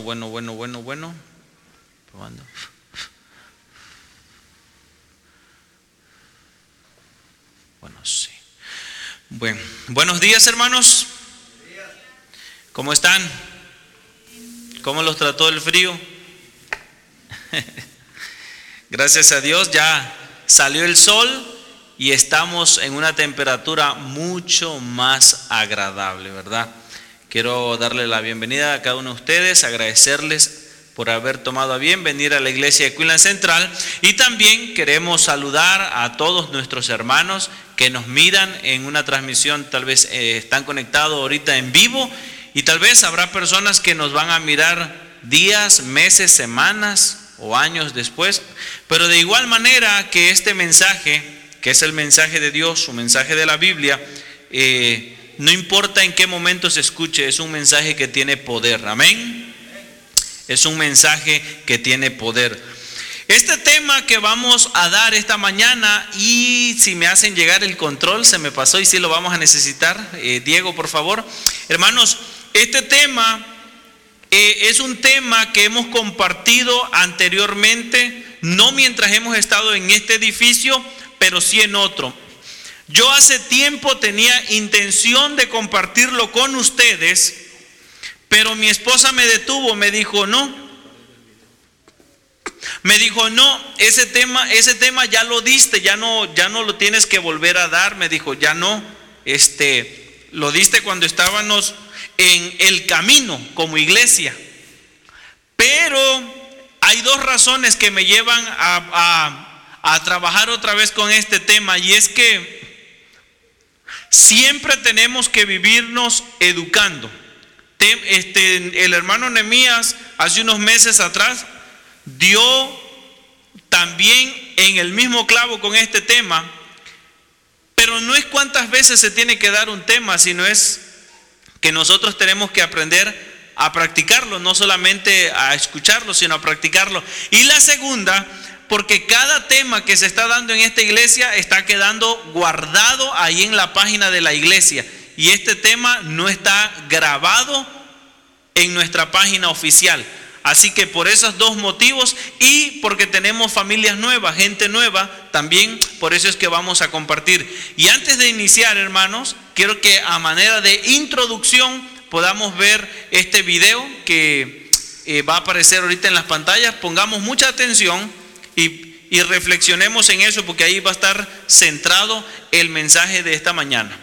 Bueno, bueno, bueno, bueno, Probando. Bueno, sí. Bueno, buenos días, hermanos. ¿Cómo están? ¿Cómo los trató el frío? Gracias a Dios ya salió el sol y estamos en una temperatura mucho más agradable, ¿verdad? Quiero darle la bienvenida a cada uno de ustedes, agradecerles por haber tomado a bien venir a la iglesia de Quinlan Central. Y también queremos saludar a todos nuestros hermanos que nos miran en una transmisión, tal vez eh, están conectados ahorita en vivo. Y tal vez habrá personas que nos van a mirar días, meses, semanas o años después, pero de igual manera que este mensaje, que es el mensaje de Dios, su mensaje de la Biblia, eh, no importa en qué momento se escuche, es un mensaje que tiene poder. Amén. Es un mensaje que tiene poder. Este tema que vamos a dar esta mañana y si me hacen llegar el control, se me pasó y si lo vamos a necesitar. Eh, Diego, por favor. Hermanos, este tema eh, es un tema que hemos compartido anteriormente, no mientras hemos estado en este edificio, pero sí en otro. Yo hace tiempo tenía intención de compartirlo con ustedes, pero mi esposa me detuvo, me dijo, "No." Me dijo, "No, ese tema ese tema ya lo diste, ya no ya no lo tienes que volver a dar." Me dijo, "Ya no. Este, lo diste cuando estábamos en el camino como iglesia." Pero hay dos razones que me llevan a, a, a trabajar otra vez con este tema y es que Siempre tenemos que vivirnos educando. Este, el hermano Nemías hace unos meses atrás dio también en el mismo clavo con este tema, pero no es cuántas veces se tiene que dar un tema, sino es que nosotros tenemos que aprender a practicarlo, no solamente a escucharlo, sino a practicarlo. Y la segunda porque cada tema que se está dando en esta iglesia está quedando guardado ahí en la página de la iglesia. Y este tema no está grabado en nuestra página oficial. Así que por esos dos motivos y porque tenemos familias nuevas, gente nueva, también por eso es que vamos a compartir. Y antes de iniciar, hermanos, quiero que a manera de introducción podamos ver este video que eh, va a aparecer ahorita en las pantallas. Pongamos mucha atención y, reflexionemos en eso porque ahí va a estar centrado el mensaje de esta mañana.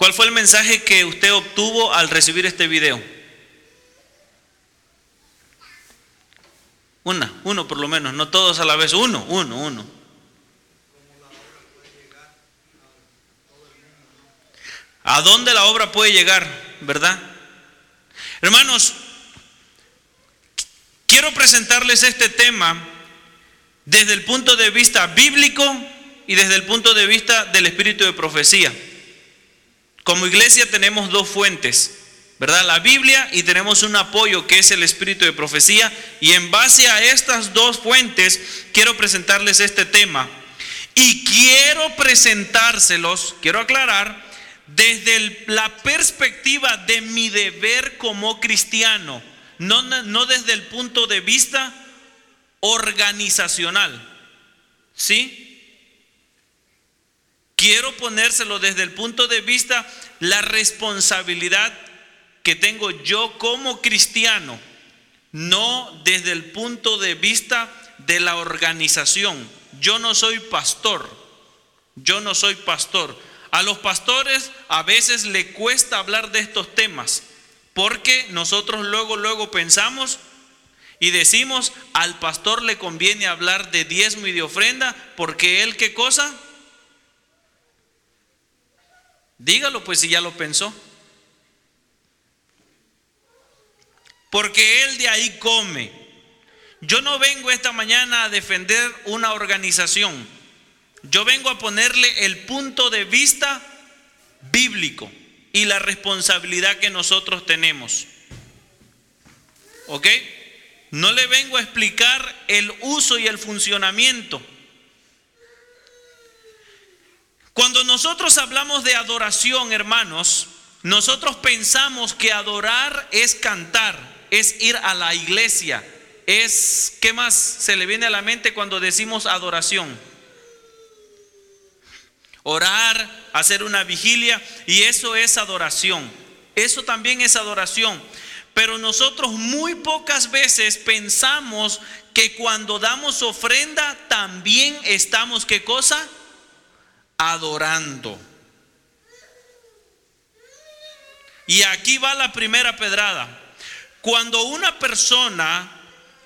¿Cuál fue el mensaje que usted obtuvo al recibir este video? Una, uno por lo menos, no todos a la vez, uno, uno, uno. ¿A dónde la obra puede llegar, verdad? Hermanos, quiero presentarles este tema desde el punto de vista bíblico y desde el punto de vista del espíritu de profecía. Como iglesia tenemos dos fuentes, ¿verdad? La Biblia y tenemos un apoyo que es el espíritu de profecía. Y en base a estas dos fuentes quiero presentarles este tema. Y quiero presentárselos, quiero aclarar, desde la perspectiva de mi deber como cristiano, no, no desde el punto de vista organizacional. ¿Sí? Quiero ponérselo desde el punto de vista la responsabilidad que tengo yo como cristiano, no desde el punto de vista de la organización. Yo no soy pastor, yo no soy pastor. A los pastores a veces le cuesta hablar de estos temas, porque nosotros luego, luego pensamos y decimos, al pastor le conviene hablar de diezmo y de ofrenda, porque él qué cosa? Dígalo pues si ya lo pensó. Porque Él de ahí come. Yo no vengo esta mañana a defender una organización. Yo vengo a ponerle el punto de vista bíblico y la responsabilidad que nosotros tenemos. ¿Ok? No le vengo a explicar el uso y el funcionamiento. Cuando nosotros hablamos de adoración, hermanos, nosotros pensamos que adorar es cantar, es ir a la iglesia, es, ¿qué más se le viene a la mente cuando decimos adoración? Orar, hacer una vigilia, y eso es adoración. Eso también es adoración. Pero nosotros muy pocas veces pensamos que cuando damos ofrenda también estamos, ¿qué cosa? Adorando. Y aquí va la primera pedrada. Cuando una persona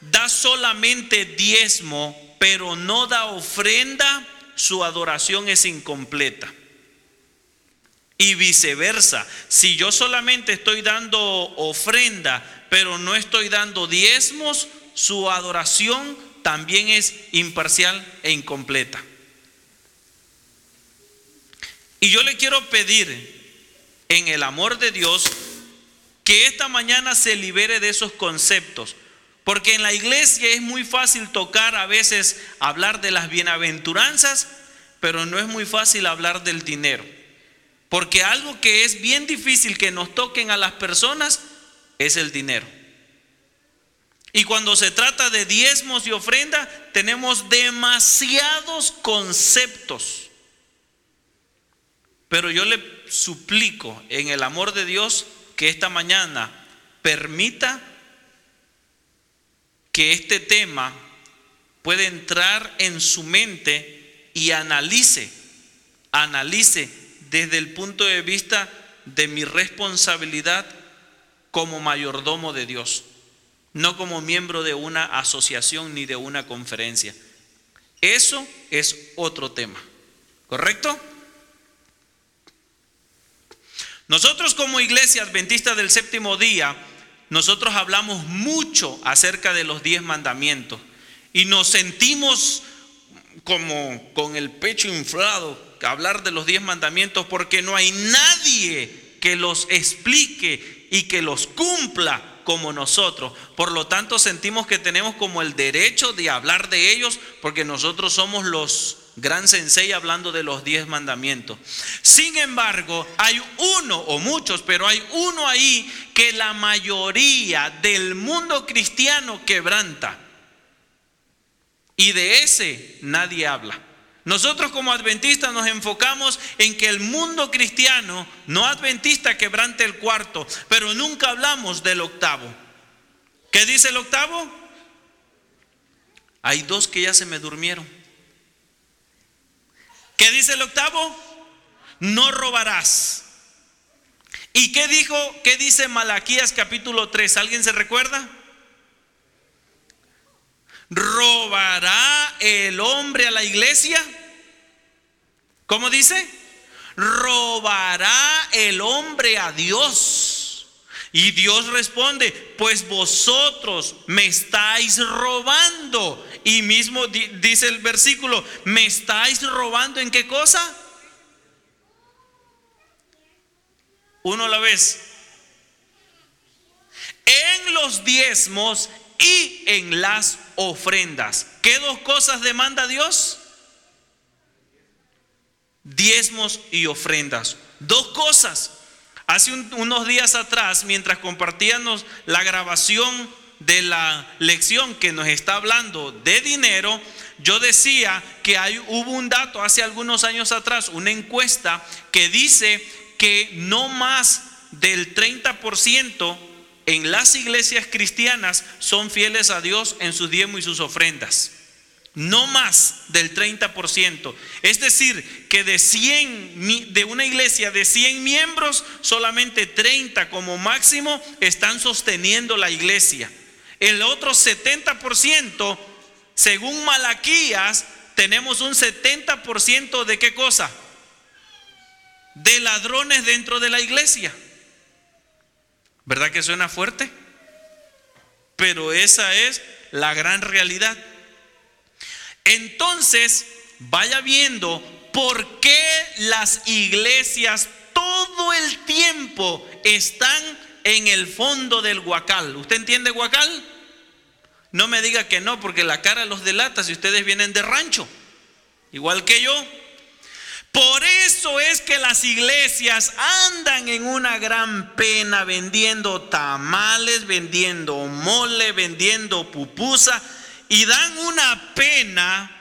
da solamente diezmo, pero no da ofrenda, su adoración es incompleta. Y viceversa, si yo solamente estoy dando ofrenda, pero no estoy dando diezmos, su adoración también es imparcial e incompleta. Y yo le quiero pedir en el amor de Dios que esta mañana se libere de esos conceptos. Porque en la iglesia es muy fácil tocar a veces hablar de las bienaventuranzas, pero no es muy fácil hablar del dinero. Porque algo que es bien difícil que nos toquen a las personas es el dinero. Y cuando se trata de diezmos y ofrenda, tenemos demasiados conceptos pero yo le suplico en el amor de Dios que esta mañana permita que este tema pueda entrar en su mente y analice, analice desde el punto de vista de mi responsabilidad como mayordomo de Dios, no como miembro de una asociación ni de una conferencia. Eso es otro tema, ¿correcto? Nosotros como iglesia adventista del séptimo día, nosotros hablamos mucho acerca de los diez mandamientos y nos sentimos como con el pecho inflado hablar de los diez mandamientos porque no hay nadie que los explique y que los cumpla como nosotros. Por lo tanto, sentimos que tenemos como el derecho de hablar de ellos porque nosotros somos los gran sensei hablando de los diez mandamientos. Sin embargo, hay uno o muchos, pero hay uno ahí que la mayoría del mundo cristiano quebranta. Y de ese nadie habla. Nosotros como adventistas nos enfocamos en que el mundo cristiano, no adventista, quebrante el cuarto, pero nunca hablamos del octavo. ¿Qué dice el octavo? Hay dos que ya se me durmieron. ¿Qué dice el octavo? No robarás. ¿Y qué dijo, qué dice Malaquías capítulo 3? ¿Alguien se recuerda? ¿Robará el hombre a la iglesia? ¿Cómo dice? ¿Robará el hombre a Dios? Y Dios responde, pues vosotros me estáis robando. Y mismo dice el versículo, ¿me estáis robando en qué cosa? Uno a la vez. En los diezmos y en las ofrendas. ¿Qué dos cosas demanda Dios? Diezmos y ofrendas. Dos cosas. Hace unos días atrás, mientras compartíamos la grabación de la lección que nos está hablando de dinero, yo decía que hay, hubo un dato hace algunos años atrás, una encuesta que dice que no más del 30% en las iglesias cristianas son fieles a Dios en sus diezmos y sus ofrendas. No más del 30%. Es decir, que de 100 de una iglesia de 100 miembros, solamente 30 como máximo están sosteniendo la iglesia. El otro 70%, según Malaquías, tenemos un 70% de qué cosa? De ladrones dentro de la iglesia. ¿Verdad que suena fuerte? Pero esa es la gran realidad. Entonces, vaya viendo por qué las iglesias todo el tiempo están en el fondo del guacal. ¿Usted entiende guacal? No me diga que no, porque la cara los delata si ustedes vienen de rancho, igual que yo. Por eso es que las iglesias andan en una gran pena vendiendo tamales, vendiendo mole, vendiendo pupusa y dan una pena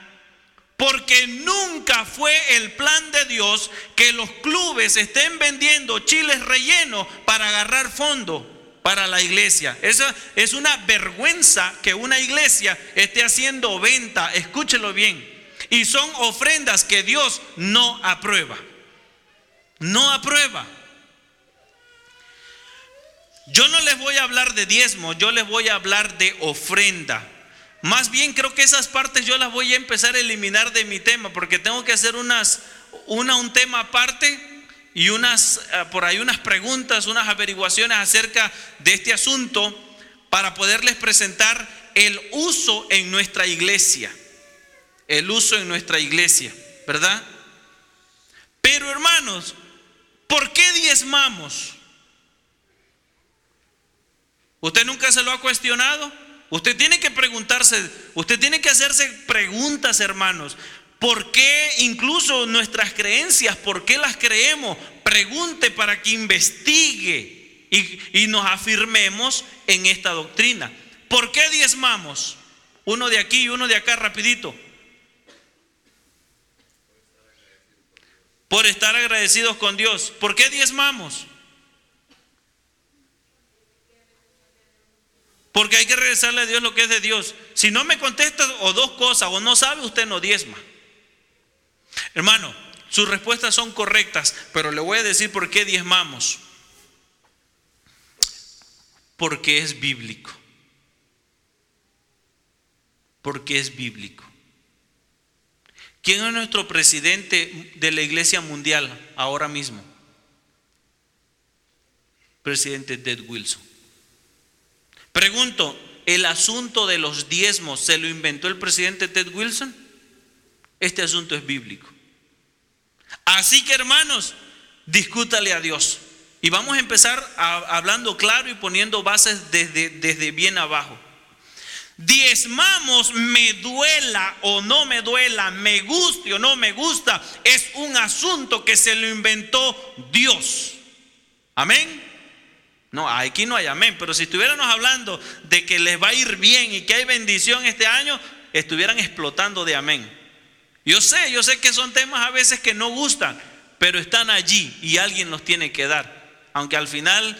porque nunca fue el plan de Dios que los clubes estén vendiendo chiles rellenos para agarrar fondo para la iglesia. Esa es una vergüenza que una iglesia esté haciendo venta, escúchelo bien y son ofrendas que Dios no aprueba. No aprueba. Yo no les voy a hablar de diezmo, yo les voy a hablar de ofrenda. Más bien creo que esas partes yo las voy a empezar a eliminar de mi tema porque tengo que hacer unas una un tema aparte y unas eh, por ahí unas preguntas, unas averiguaciones acerca de este asunto para poderles presentar el uso en nuestra iglesia el uso en nuestra iglesia, ¿verdad? Pero hermanos, ¿por qué diezmamos? ¿Usted nunca se lo ha cuestionado? Usted tiene que preguntarse, usted tiene que hacerse preguntas, hermanos. ¿Por qué incluso nuestras creencias, por qué las creemos? Pregunte para que investigue y, y nos afirmemos en esta doctrina. ¿Por qué diezmamos? Uno de aquí y uno de acá, rapidito. por estar agradecidos con Dios. ¿Por qué diezmamos? Porque hay que regresarle a Dios lo que es de Dios. Si no me contesta o dos cosas o no sabe, usted no diezma. Hermano, sus respuestas son correctas, pero le voy a decir por qué diezmamos. Porque es bíblico. Porque es bíblico. ¿Quién es nuestro presidente de la Iglesia Mundial ahora mismo? Presidente Ted Wilson. Pregunto, ¿el asunto de los diezmos se lo inventó el presidente Ted Wilson? Este asunto es bíblico. Así que hermanos, discútale a Dios. Y vamos a empezar hablando claro y poniendo bases desde, desde bien abajo diezmamos, me duela o no me duela, me guste o no me gusta, es un asunto que se lo inventó Dios. Amén. No, aquí no hay amén, pero si estuviéramos hablando de que les va a ir bien y que hay bendición este año, estuvieran explotando de amén. Yo sé, yo sé que son temas a veces que no gustan, pero están allí y alguien los tiene que dar. Aunque al final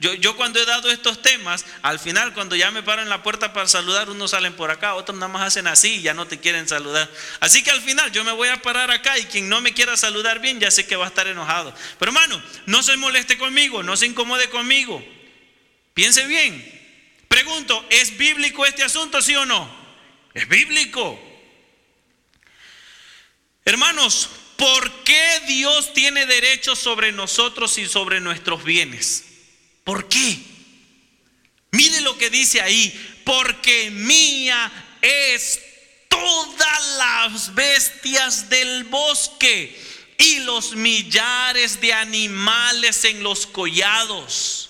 Yo, yo, cuando he dado estos temas, al final cuando ya me paro en la puerta para saludar, unos salen por acá, otros nada más hacen así y ya no te quieren saludar. Así que al final yo me voy a parar acá y quien no me quiera saludar bien ya sé que va a estar enojado. Pero hermano, no se moleste conmigo, no se incomode conmigo. Piense bien. Pregunto, ¿es bíblico este asunto, sí o no? Es bíblico. Hermanos, ¿por qué Dios tiene derecho sobre nosotros y sobre nuestros bienes? ¿Por qué? Mire lo que dice ahí, porque mía es todas las bestias del bosque y los millares de animales en los collados.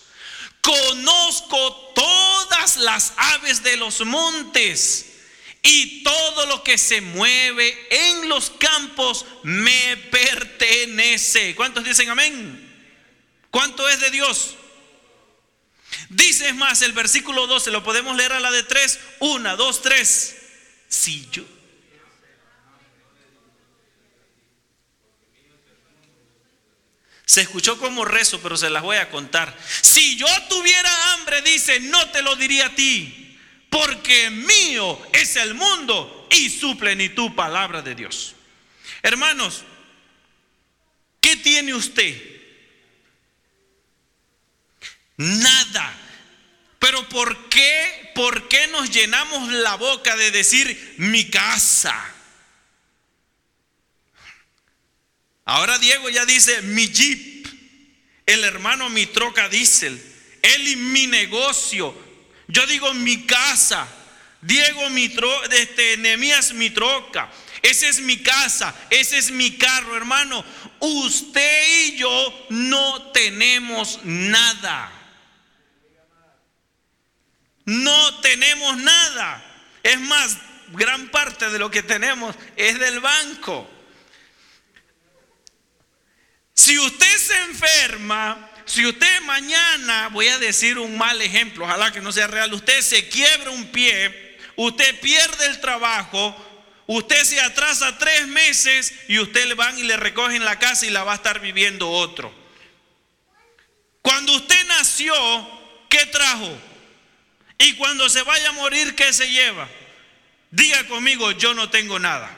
Conozco todas las aves de los montes y todo lo que se mueve en los campos me pertenece. ¿Cuántos dicen amén? ¿Cuánto es de Dios? Dice más el versículo 12, lo podemos leer a la de 3, 1, 2, 3. Si yo Se escuchó como rezo, pero se las voy a contar. Si yo tuviera hambre, dice, no te lo diría a ti, porque mío es el mundo y su plenitud palabra de Dios. Hermanos, ¿qué tiene usted? Nada. Pero ¿por qué? ¿Por qué nos llenamos la boca de decir mi casa? Ahora Diego ya dice mi jeep, el hermano mi troca diésel, él y mi negocio. Yo digo mi casa, Diego mi troca, este, Nemías mi troca. Esa es mi casa, ese es mi carro, hermano. Usted y yo no tenemos nada. No tenemos nada. Es más, gran parte de lo que tenemos es del banco. Si usted se enferma, si usted mañana, voy a decir un mal ejemplo, ojalá que no sea real, usted se quiebra un pie, usted pierde el trabajo, usted se atrasa tres meses y usted le van y le recogen la casa y la va a estar viviendo otro. Cuando usted nació, ¿qué trajo? Y cuando se vaya a morir, ¿qué se lleva? Diga conmigo, yo no tengo nada.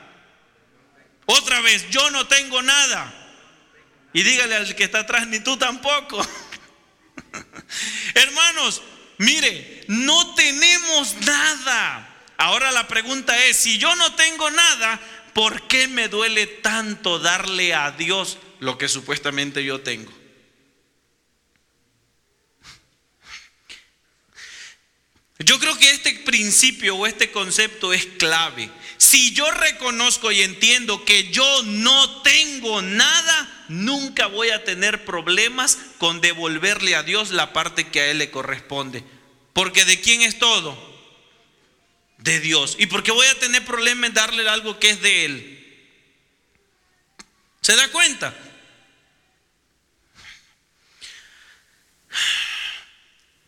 Otra vez, yo no tengo nada. Y dígale al que está atrás, ni tú tampoco. Hermanos, mire, no tenemos nada. Ahora la pregunta es, si yo no tengo nada, ¿por qué me duele tanto darle a Dios lo que supuestamente yo tengo? Yo creo que este principio o este concepto es clave. Si yo reconozco y entiendo que yo no tengo nada, nunca voy a tener problemas con devolverle a Dios la parte que a Él le corresponde. Porque ¿de quién es todo? De Dios. ¿Y por qué voy a tener problemas en darle algo que es de Él? ¿Se da cuenta?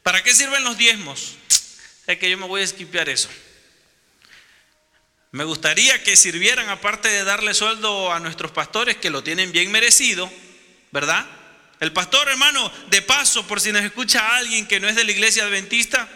¿Para qué sirven los diezmos? Es que yo me voy a esquipear eso. Me gustaría que sirvieran, aparte de darle sueldo a nuestros pastores, que lo tienen bien merecido, ¿verdad? El pastor, hermano, de paso, por si nos escucha alguien que no es de la iglesia adventista,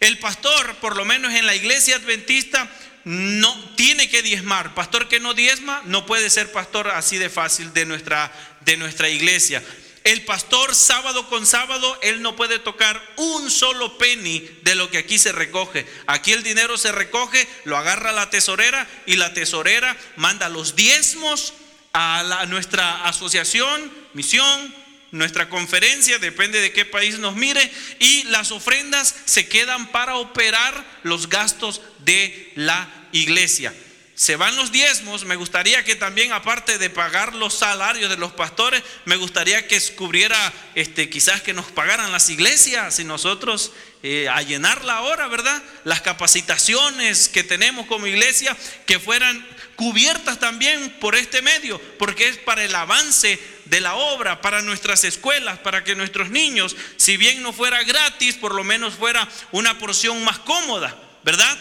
el pastor, por lo menos en la iglesia adventista, no tiene que diezmar. Pastor que no diezma no puede ser pastor así de fácil de nuestra, de nuestra iglesia. El pastor sábado con sábado, él no puede tocar un solo penny de lo que aquí se recoge. Aquí el dinero se recoge, lo agarra la tesorera y la tesorera manda los diezmos a, nuestra asociación, misión, nuestra conferencia, depende de qué país nos mire, y las ofrendas se quedan para operar los gastos de la iglesia se van los diezmos, me gustaría que también, aparte de pagar los salarios de los pastores, me gustaría que cubriera, este, quizás que nos pagaran las iglesias y nosotros eh, a llenar la hora, ¿verdad? Las capacitaciones que tenemos como iglesia, que fueran cubiertas también por este medio, porque es para el avance de la obra, para nuestras escuelas, para que nuestros niños, si bien no fuera gratis, por lo menos fuera una porción más cómoda, ¿verdad?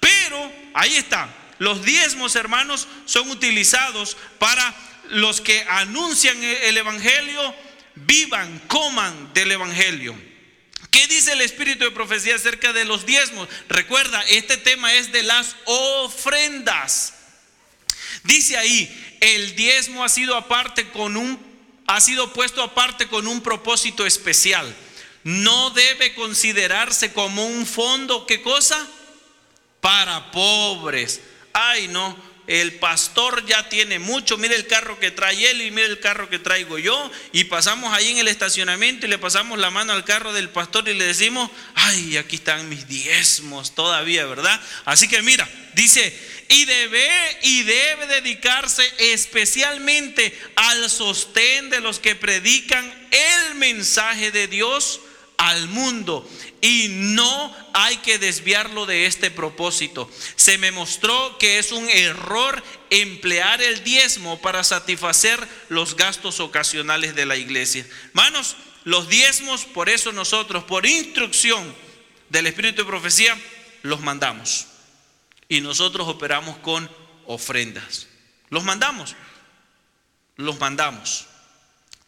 Pero ahí está, los diezmos, hermanos, son utilizados para los que anuncian el Evangelio, vivan, coman del Evangelio. ¿Qué dice el Espíritu de Profecía acerca de los diezmos? Recuerda, este tema es de las ofrendas. Dice ahí, el diezmo ha sido aparte con un ha sido puesto aparte con un propósito especial. No debe considerarse como un fondo, ¿qué cosa? Para pobres. Ay, no, el pastor ya tiene mucho, mire el carro que trae él y mire el carro que traigo yo, y pasamos ahí en el estacionamiento y le pasamos la mano al carro del pastor y le decimos, ay, aquí están mis diezmos todavía, ¿verdad? Así que mira, dice, y debe y debe dedicarse especialmente al sostén de los que predican el mensaje de Dios al mundo y no hay que desviarlo de este propósito. Se me mostró que es un error emplear el diezmo para satisfacer los gastos ocasionales de la iglesia. Hermanos, los diezmos, por eso nosotros, por instrucción del Espíritu de Profecía, los mandamos. Y nosotros operamos con ofrendas. Los mandamos. Los mandamos.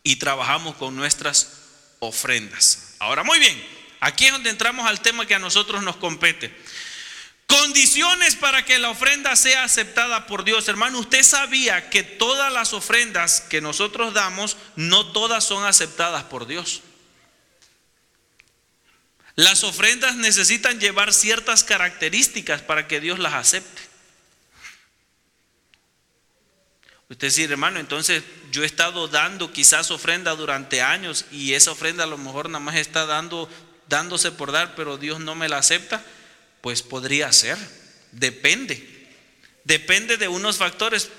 Y trabajamos con nuestras ofrendas. Ahora, muy bien, aquí es donde entramos al tema que a nosotros nos compete. Condiciones para que la ofrenda sea aceptada por Dios. Hermano, usted sabía que todas las ofrendas que nosotros damos, no todas son aceptadas por Dios. Las ofrendas necesitan llevar ciertas características para que Dios las acepte. Usted dice, hermano, entonces yo he estado dando quizás ofrenda durante años y esa ofrenda a lo mejor nada más está dando, dándose por dar, pero Dios no me la acepta. Pues podría ser, depende. Depende de unos factores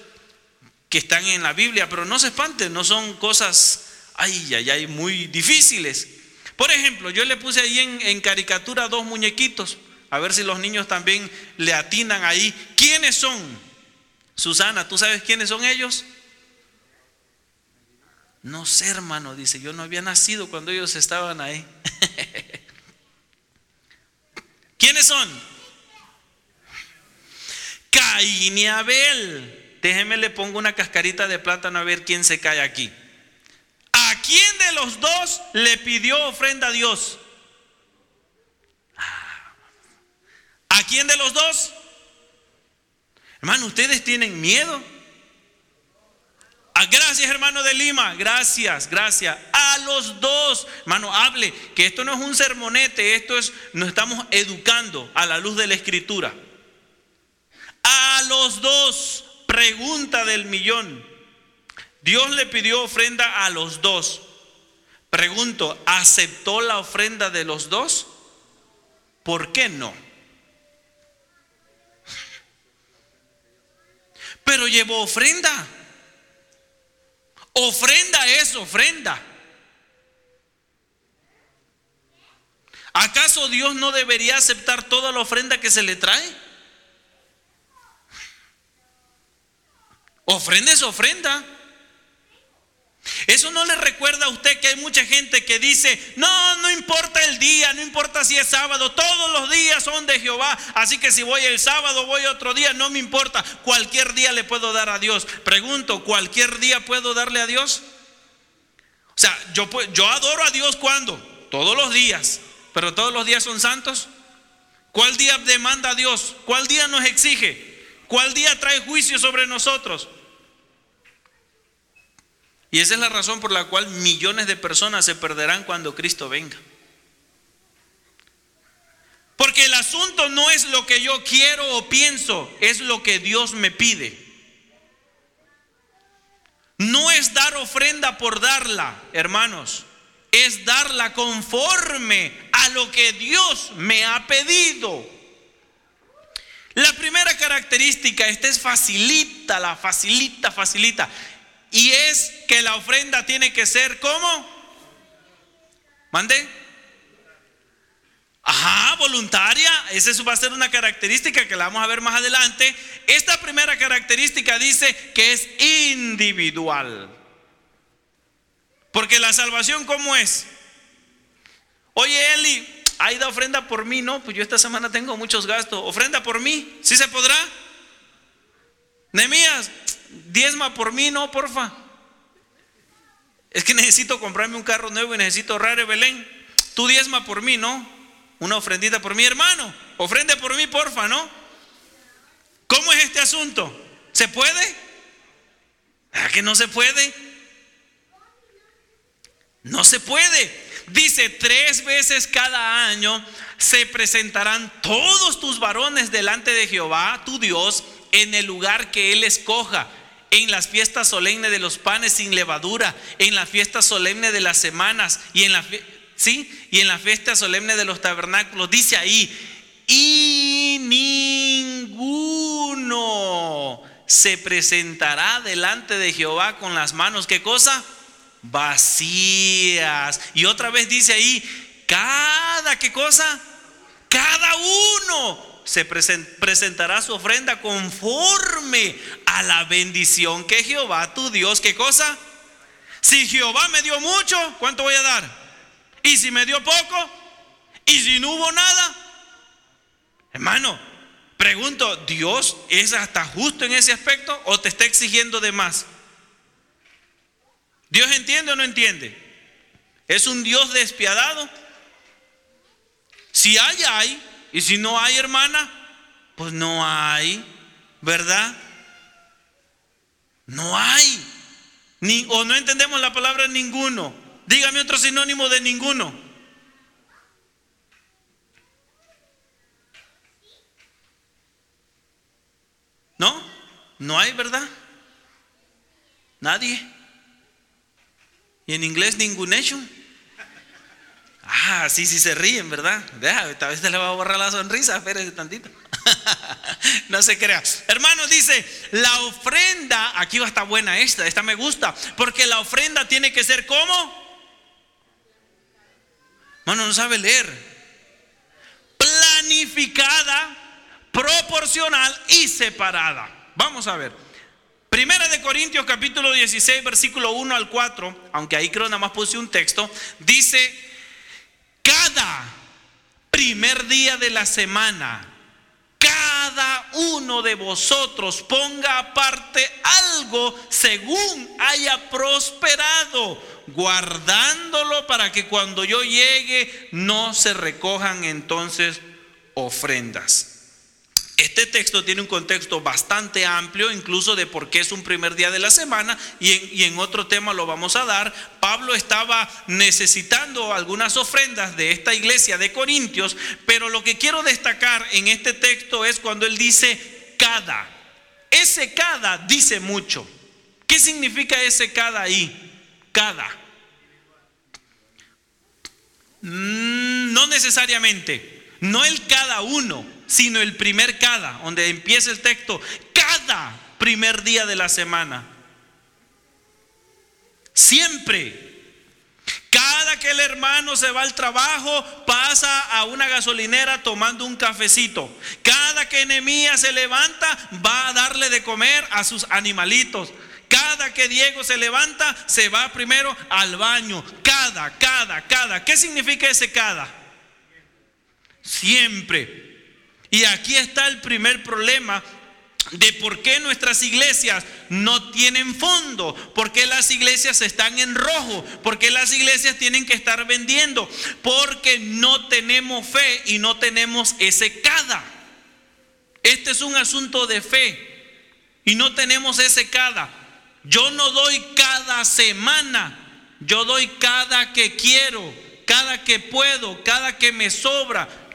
que están en la Biblia, pero no se espanten, no son cosas, ay, ay, ay, muy difíciles. Por ejemplo, yo le puse ahí en, en caricatura dos muñequitos, a ver si los niños también le atinan ahí. ¿Quiénes son? Susana, ¿tú sabes quiénes son ellos? No sé, hermano, dice, yo no había nacido cuando ellos estaban ahí. ¿Quiénes son? Caín y Abel. Déjeme le pongo una cascarita de plátano a ver quién se cae aquí. ¿A quién de los dos le pidió ofrenda a Dios? Ah. ¿A quién de los dos? Hermano, ¿ustedes tienen miedo? Ah, gracias, hermano de Lima. Gracias, gracias. A los dos, hermano, hable, que esto no es un sermonete, esto es, nos estamos educando a la luz de la escritura. A los dos, pregunta del millón. Dios le pidió ofrenda a los dos. Pregunto, ¿aceptó la ofrenda de los dos? ¿Por qué no? pero llevó ofrenda. Ofrenda es ofrenda. ¿Acaso Dios no debería aceptar toda la ofrenda que se le trae? Ofrenda es ofrenda. Eso no le recuerda a usted que hay mucha gente que dice, no, no importa el día, no importa si es sábado, todos los días son de Jehová, así que si voy el sábado, voy otro día, no me importa, cualquier día le puedo dar a Dios. Pregunto, ¿cualquier día puedo darle a Dios? O sea, yo, yo adoro a Dios cuando? Todos los días, pero todos los días son santos. ¿Cuál día demanda a Dios? ¿Cuál día nos exige? ¿Cuál día trae juicio sobre nosotros? Y esa es la razón por la cual millones de personas se perderán cuando Cristo venga. Porque el asunto no es lo que yo quiero o pienso, es lo que Dios me pide. No es dar ofrenda por darla, hermanos, es darla conforme a lo que Dios me ha pedido. La primera característica, esta es facilita, la facilita, facilita. Y es que la ofrenda tiene que ser como. Mande. Ajá, voluntaria. Esa va a ser una característica que la vamos a ver más adelante. Esta primera característica dice que es individual. Porque la salvación, ¿cómo es? Oye, Eli, hay da ofrenda por mí, ¿no? Pues yo esta semana tengo muchos gastos. ¿Ofrenda por mí? ¿Sí se podrá? Nemías, diezma por mí, no, porfa. Es que necesito comprarme un carro nuevo y necesito ahorrar, Belén. Tú diezma por mí, ¿no? Una ofrendita por mi hermano. Ofrende por mí, porfa, ¿no? ¿Cómo es este asunto? ¿Se puede? ¿A que no se puede? No se puede. Dice, tres veces cada año se presentarán todos tus varones delante de Jehová, tu Dios, en el lugar que Él escoja en las fiestas solemnes de los panes sin levadura, en la fiesta solemne de las semanas y en la ¿sí? Y en fiesta solemne de los tabernáculos dice ahí, y ninguno se presentará delante de Jehová con las manos, ¿qué cosa? Vacías. Y otra vez dice ahí, cada, ¿qué cosa? Cada uno se presentará su ofrenda conforme a la bendición que Jehová, tu Dios, ¿qué cosa? Si Jehová me dio mucho, ¿cuánto voy a dar? Y si me dio poco, y si no hubo nada, hermano, pregunto, ¿Dios es hasta justo en ese aspecto o te está exigiendo de más? ¿Dios entiende o no entiende? ¿Es un Dios despiadado? Si hay, hay. Y si no hay, hermana, pues no hay, ¿verdad? No hay. Ni, o no entendemos la palabra ninguno. Dígame otro sinónimo de ninguno. ¿No? No hay, ¿verdad? Nadie. Y en inglés ningún hecho. Ah, sí, sí se ríen, ¿verdad? Deja, tal vez te le va a borrar la sonrisa, espérese tantito. no se crea. Hermano, dice, la ofrenda, aquí va a estar buena esta, esta me gusta, porque la ofrenda tiene que ser como. Hermano, no sabe leer. Planificada, proporcional y separada. Vamos a ver. Primera de Corintios capítulo 16, versículo 1 al 4, aunque ahí creo nada más puse un texto, dice cada primer día de la semana, cada uno de vosotros ponga aparte algo según haya prosperado, guardándolo para que cuando yo llegue no se recojan entonces ofrendas. Este texto tiene un contexto bastante amplio, incluso de por qué es un primer día de la semana, y en, otro tema lo vamos a dar. Pablo estaba necesitando algunas ofrendas de esta iglesia de Corintios, pero lo que quiero destacar en este texto es cuando él dice cada. Ese cada dice mucho. ¿Qué significa ese cada ahí? Cada. Mm, no necesariamente, no el cada uno sino el primer cada, donde empieza el texto, cada primer día de la semana. Siempre. Cada que el hermano se va al trabajo, pasa a una gasolinera tomando un cafecito. Cada que Enemías se levanta, va a darle de comer a sus animalitos. Cada que Diego se levanta, se va primero al baño. Cada, cada, cada. ¿Qué significa ese cada? Siempre. Y aquí está el primer problema de por qué nuestras iglesias no tienen fondo, por qué las iglesias están en rojo, por qué las iglesias tienen que estar vendiendo, porque no tenemos fe y no tenemos ese cada. Este es un asunto de fe y no tenemos ese cada. Yo no doy cada semana, yo doy cada que quiero, cada que puedo, cada que me sobra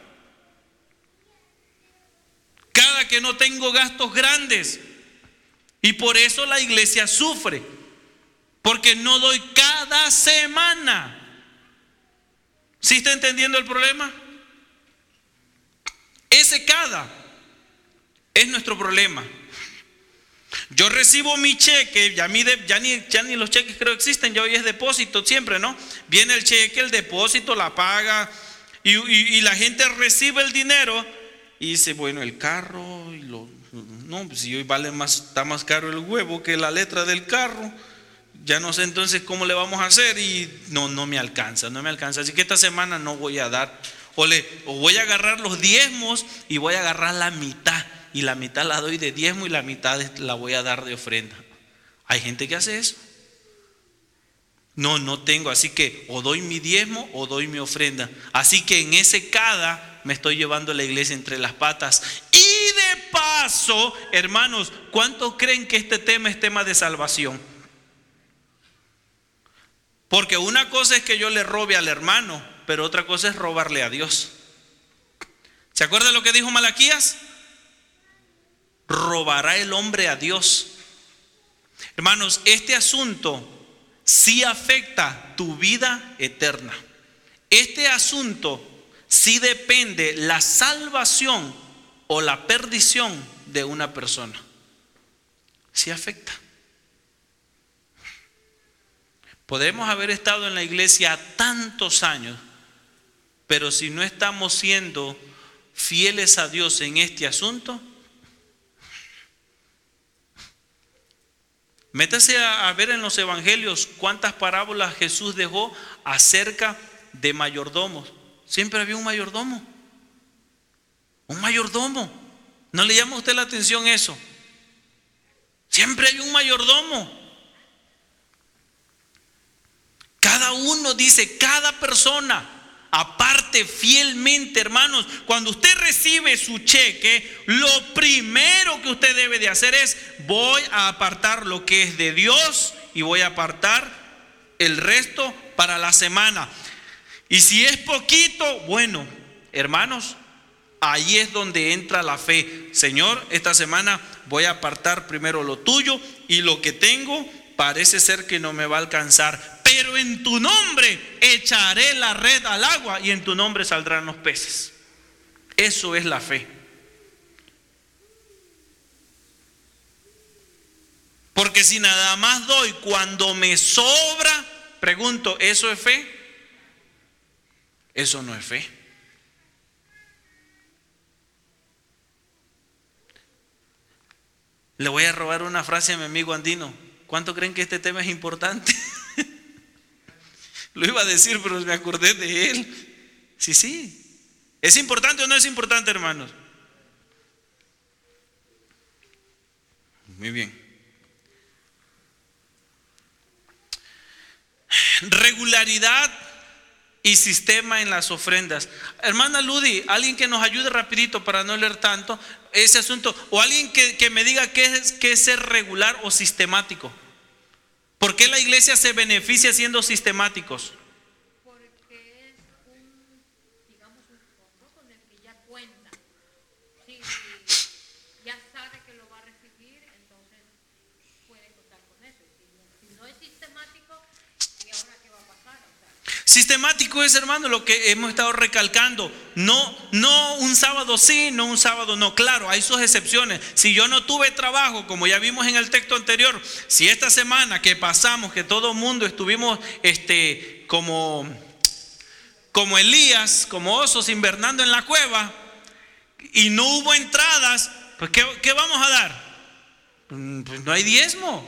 que no tengo gastos grandes. Y por eso la iglesia sufre, porque no doy cada semana. ¿Sí está entendiendo el problema? Ese cada es nuestro problema. Yo recibo mi cheque, ya, ni, ya ni los cheques creo existen, ya hoy es depósito siempre, ¿no? Viene el cheque, el depósito, la paga, y la gente recibe el dinero y dice, bueno, el carro, y lo, no, pues si hoy vale más, está más caro el huevo que la letra del carro, ya no sé entonces cómo le vamos a hacer y no, no me alcanza, no me alcanza. Así que esta semana no voy a dar, o, le, o voy a agarrar los diezmos y voy a agarrar la mitad, y la mitad la doy de diezmo y la mitad la voy a dar de ofrenda. Hay gente que hace eso. No, no tengo, así que o doy mi diezmo o doy mi ofrenda. Así que en ese cada me estoy llevando la iglesia entre las patas. Y de paso, hermanos, ¿cuántos creen que este tema es tema de salvación? Porque una cosa es que yo le robe al hermano, pero otra cosa es robarle a Dios. ¿Se acuerda lo que dijo Malaquías? Robará el hombre a Dios. Hermanos, este asunto sí afecta tu vida eterna. Este asunto sí depende la salvación o la perdición de una persona. Sí afecta. Podemos haber estado en la iglesia tantos años, pero si no estamos siendo fieles a Dios en este asunto, Métase a, ver en los evangelios cuántas parábolas Jesús dejó acerca de mayordomos. Siempre había un mayordomo. Un mayordomo. ¿No le llama a usted la atención eso? Siempre hay un mayordomo. Cada uno dice, cada persona aparte fielmente, hermanos. Cuando usted recibe su cheque, lo primero que usted debe de hacer es, voy a apartar lo que es de Dios y voy a apartar el resto para la semana. Y si es poquito, bueno, hermanos, ahí es donde entra la fe. Señor, esta semana voy a apartar primero lo tuyo y lo que tengo parece ser que no me va a alcanzar pero en tu nombre echaré la red al agua y en tu nombre saldrán los peces. Eso es la fe. Porque si nada más doy cuando me sobra, pregunto, ¿eso es fe? Eso no es fe. Le voy a robar una frase a mi amigo andino. ¿Cuánto creen que este tema es importante? Lo iba a decir, pero me acordé de él. Sí, sí. ¿Es importante o no es importante, hermanos? Muy bien. Regularidad y sistema en las ofrendas. Hermana Ludi, alguien que nos ayude rapidito para no leer tanto ese asunto, o alguien que, me diga qué es, qué es ser regular o sistemático. ¿Por qué la iglesia se beneficia siendo sistemáticos? Porque es un, digamos, un fondo con el que ya cuenta. Si ya sabe que lo va a recibir, entonces puede contar con eso. Si no, es sistemático, ¿y ahora qué va a pasar? Sistemático es, hermano, lo que hemos estado recalcando. No, no un sábado sí, no un sábado no. Claro, hay sus excepciones. Si yo no tuve trabajo, como ya vimos en el texto anterior, si esta semana que pasamos, que todo el mundo estuvimos este, como, como Elías, como osos invernando en la cueva, y no hubo entradas, pues ¿qué, qué vamos a dar? Mm, pues no hay diezmo.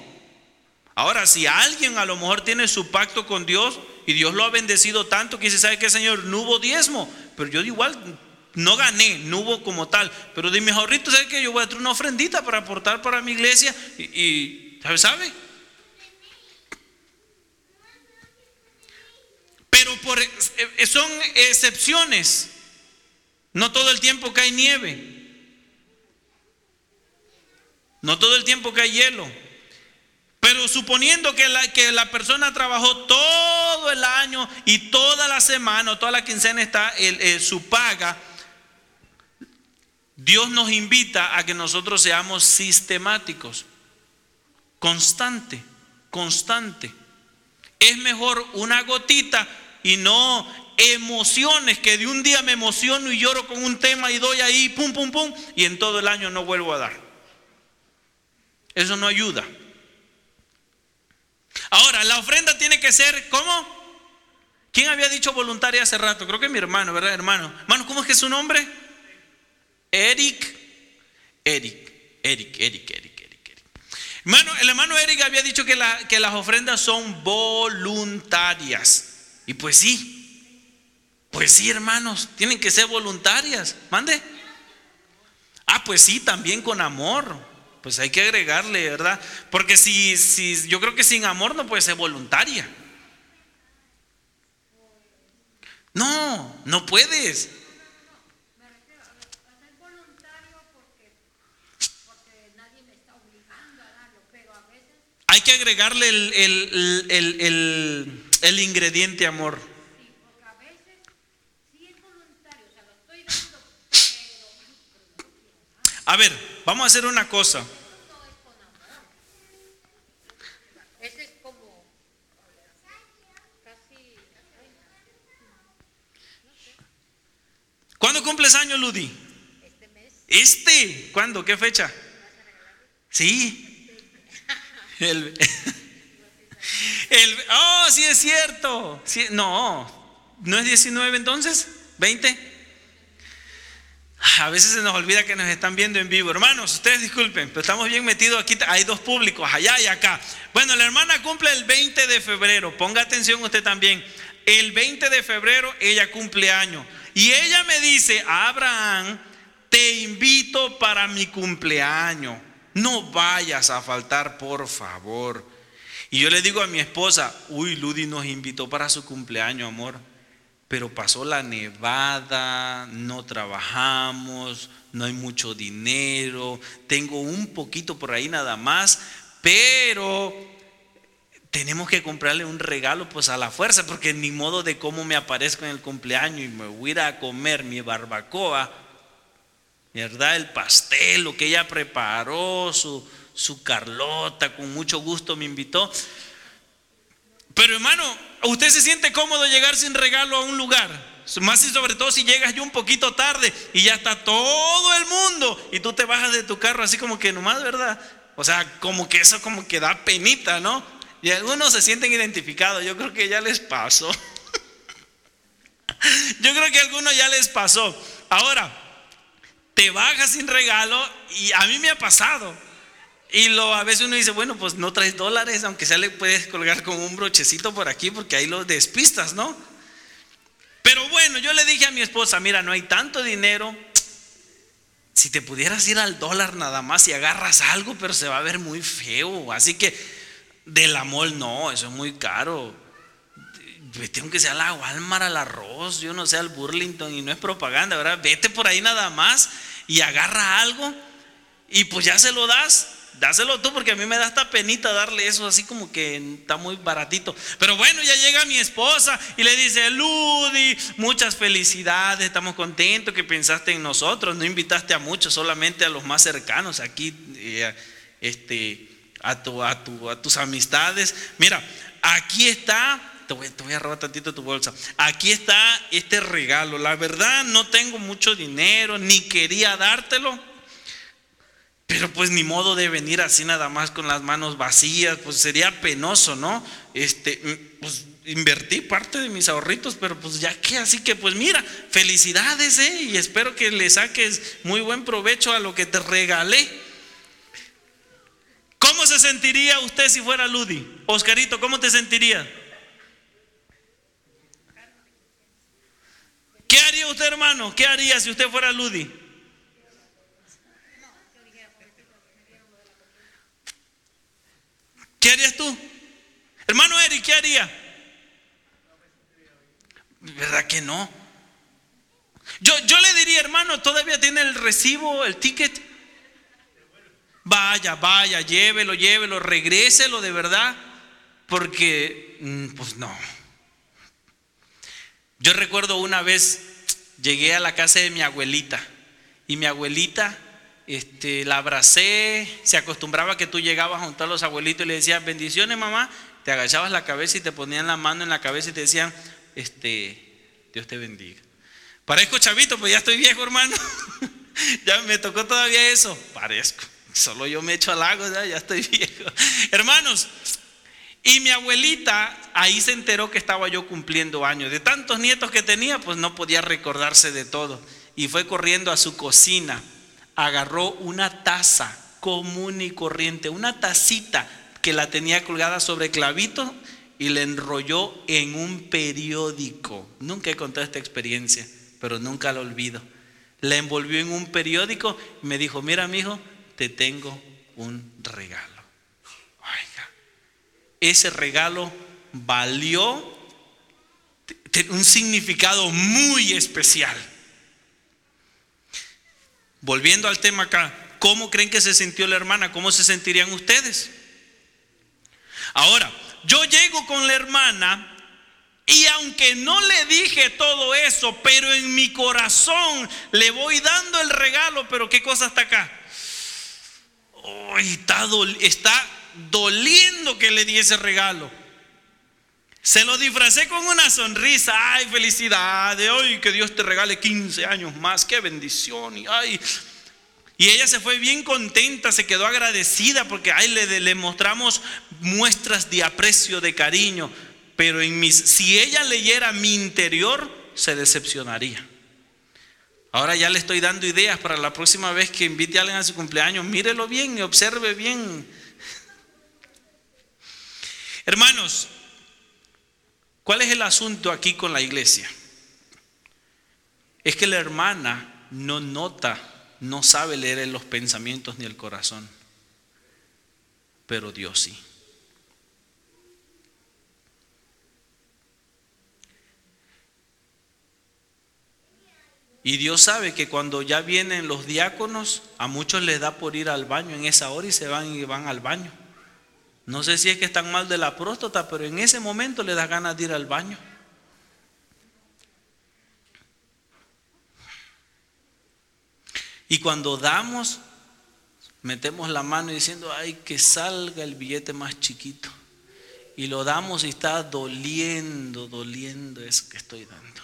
Ahora, si alguien a lo mejor tiene su pacto con Dios y Dios lo ha bendecido tanto que dice, ¿sabe qué, Señor? No hubo diezmo pero yo igual no gané, no hubo como tal. Pero de mis ahorritos, ¿sabes que Yo voy a traer una ofrendita para aportar para mi iglesia y, ¿sabe? ¿sabe? Pero por, eh, son excepciones. No todo el tiempo cae nieve. No todo el tiempo cae hielo. Pero suponiendo que la, que la persona trabajó todo el año y toda la semana o toda la quincena está el, su paga, Dios nos invita a que nosotros seamos sistemáticos, constante, constante. Es mejor una gotita y no emociones que de un día me emociono y lloro con un tema y doy ahí, pum, pum, pum, y en todo el año no vuelvo a dar. Eso no ayuda. Ahora, la ofrenda tiene que ser, ¿cómo? ¿Quién había dicho voluntaria hace rato? Creo que mi hermano, ¿verdad, hermano? Hermano, ¿cómo es que su nombre? Eric. Eric, Eric, Eric, Eric, Eric, Hermano, el hermano Eric había dicho que, que las ofrendas son voluntarias. Y pues sí, pues sí, hermanos, tienen que ser voluntarias. Mande. Ah, pues sí, también con amor pues hay que agregarle, ¿verdad? Porque si, si yo creo que sin amor no puede ser voluntaria. No, no puedes. Hay que agregarle el, el- el- el- ingrediente amor. A ver, vamos a hacer una cosa. ¿Cuándo cumples año, Ludi? este mes. Este. ¿Cuándo? ¿Qué fecha? Sí. El, el- oh, sí es cierto. Sí, no, ¿no es 19 entonces? ¿20? A veces se nos olvida que nos están viendo en vivo. Hermanos, ustedes disculpen, pero estamos bien metidos aquí. Hay dos públicos, allá y acá. Bueno, la hermana cumple el 20 de febrero. Ponga atención usted también. El 20 de febrero ella cumple año. Y ella me dice, Abraham, te invito para mi cumpleaños. No vayas a faltar, por favor. Y yo le digo a mi esposa, uy, Ludi nos invitó para su cumpleaños, amor. Pero pasó la nevada, no trabajamos, no hay mucho dinero, tengo un poquito por ahí nada más, pero tenemos que comprarle un regalo pues a la fuerza, porque ni modo de cómo me aparezco en el cumpleaños y me voy a a comer mi barbacoa, ¿verdad? El pastel, lo que ella preparó, su, su Carlota, con mucho gusto me invitó. Pero hermano, ¿usted se siente cómodo llegar sin regalo a un lugar? Más y sobre todo si llegas yo un poquito tarde y ya está todo el mundo y tú te bajas de tu carro así como que nomás, ¿verdad? O sea, como que eso como que da penita, ¿no? Y algunos se sienten identificados, yo creo que ya les pasó. Yo creo que a algunos ya les pasó. Ahora, te bajas sin regalo y a mí me ha pasado. Y lo, a veces uno dice, bueno, pues no traes dólares, aunque sea le puedes colgar con un brochecito por aquí porque ahí lo despistas, ¿no? Pero bueno, yo le dije a mi esposa, mira, no hay tanto dinero. Si te pudieras ir al dólar nada más y agarras algo, pero se va a ver muy feo. Así que del amor no, eso es muy caro. Vete aunque sea a la Walmart, al arroz, yo no sé, al Burlington, y no es propaganda, ¿verdad? Vete por ahí nada más y agarra algo y pues ya se lo das. Dáselo tú porque a mí me da esta penita darle eso así como que está muy baratito. Pero bueno, ya llega mi esposa y le dice, Ludi, muchas felicidades, estamos contentos que pensaste en nosotros, no invitaste a muchos, solamente a los más cercanos aquí, eh, este, a, tu, a, tu, a tus amistades. Mira, aquí está, te voy, te voy a robar tantito tu bolsa, aquí está este regalo. La verdad no tengo mucho dinero, ni quería dártelo. Pero pues ni modo de venir así nada más con las manos vacías, pues sería penoso, ¿no? Este, pues invertí parte de mis ahorritos, pero pues ya que, así que pues mira, felicidades, ¿eh? Y espero que le saques muy buen provecho a lo que te regalé. ¿Cómo se sentiría usted si fuera Ludi? Oscarito, ¿cómo te sentiría? ¿Qué haría usted, hermano? ¿Qué haría si usted fuera Ludi? ¿Qué harías tú? Hermano Eric, ¿qué haría? ¿Verdad que no? Yo, yo le diría, hermano, todavía tiene el recibo, el ticket. Vaya, vaya, llévelo, llévelo, regréselo de verdad. Porque, mm, pues no. Yo recuerdo una vez, llegué a la casa de mi abuelita. Y mi abuelita este, la abracé, se acostumbraba que tú llegabas junto a los abuelitos y le decías, bendiciones mamá, te agachabas la cabeza y te ponían la mano en la cabeza y te decían, este, Dios te bendiga. Parezco chavito, pues ya estoy viejo hermano, ya me tocó todavía eso, parezco, solo yo me echo al lago, ya, ya estoy viejo. Hermanos, y mi abuelita ahí se enteró que estaba yo cumpliendo años, de tantos nietos que tenía, pues no podía recordarse de todo, y fue corriendo a su cocina agarró una taza común y corriente, una tacita que la tenía colgada sobre clavito y la enrolló en un periódico. Nunca he contado esta experiencia, pero nunca la olvido. La envolvió en un periódico y me dijo, mira, mijo, te tengo un regalo. Oiga, ese regalo valió un significado muy especial. Volviendo al tema acá, ¿cómo creen que se sintió la hermana? ¿Cómo se sentirían ustedes? Ahora, yo llego con la hermana y aunque no le dije todo eso, pero en mi corazón le voy dando el regalo, pero ¿qué cosa está acá? está, doliendo que le di ese regalo. Se lo disfracé con una sonrisa. Ay, felicidad. De hoy que Dios te regale 15 años más. Qué bendición. Y, ay. y ella se fue bien contenta, se quedó agradecida porque ay, le, le mostramos muestras de aprecio, de cariño. Pero si ella leyera mi interior, se decepcionaría. Ahora ya le estoy dando ideas para la próxima vez que invite a alguien a su cumpleaños. Mírelo bien y observe bien. Hermanos, ¿cuál es el asunto aquí con la iglesia? Es que la hermana no nota, no sabe leer en los pensamientos ni el corazón, pero Dios sí. Y Dios sabe que cuando ya vienen los diáconos, a muchos les da por ir al baño en esa hora y se van y van al baño. No sé si es que están mal de la próstata, pero en ese momento le da ganas de ir al baño. Y cuando damos, metemos la mano diciendo, ay, que salga el billete más chiquito. Y lo damos y está doliendo, doliendo eso que estoy dando.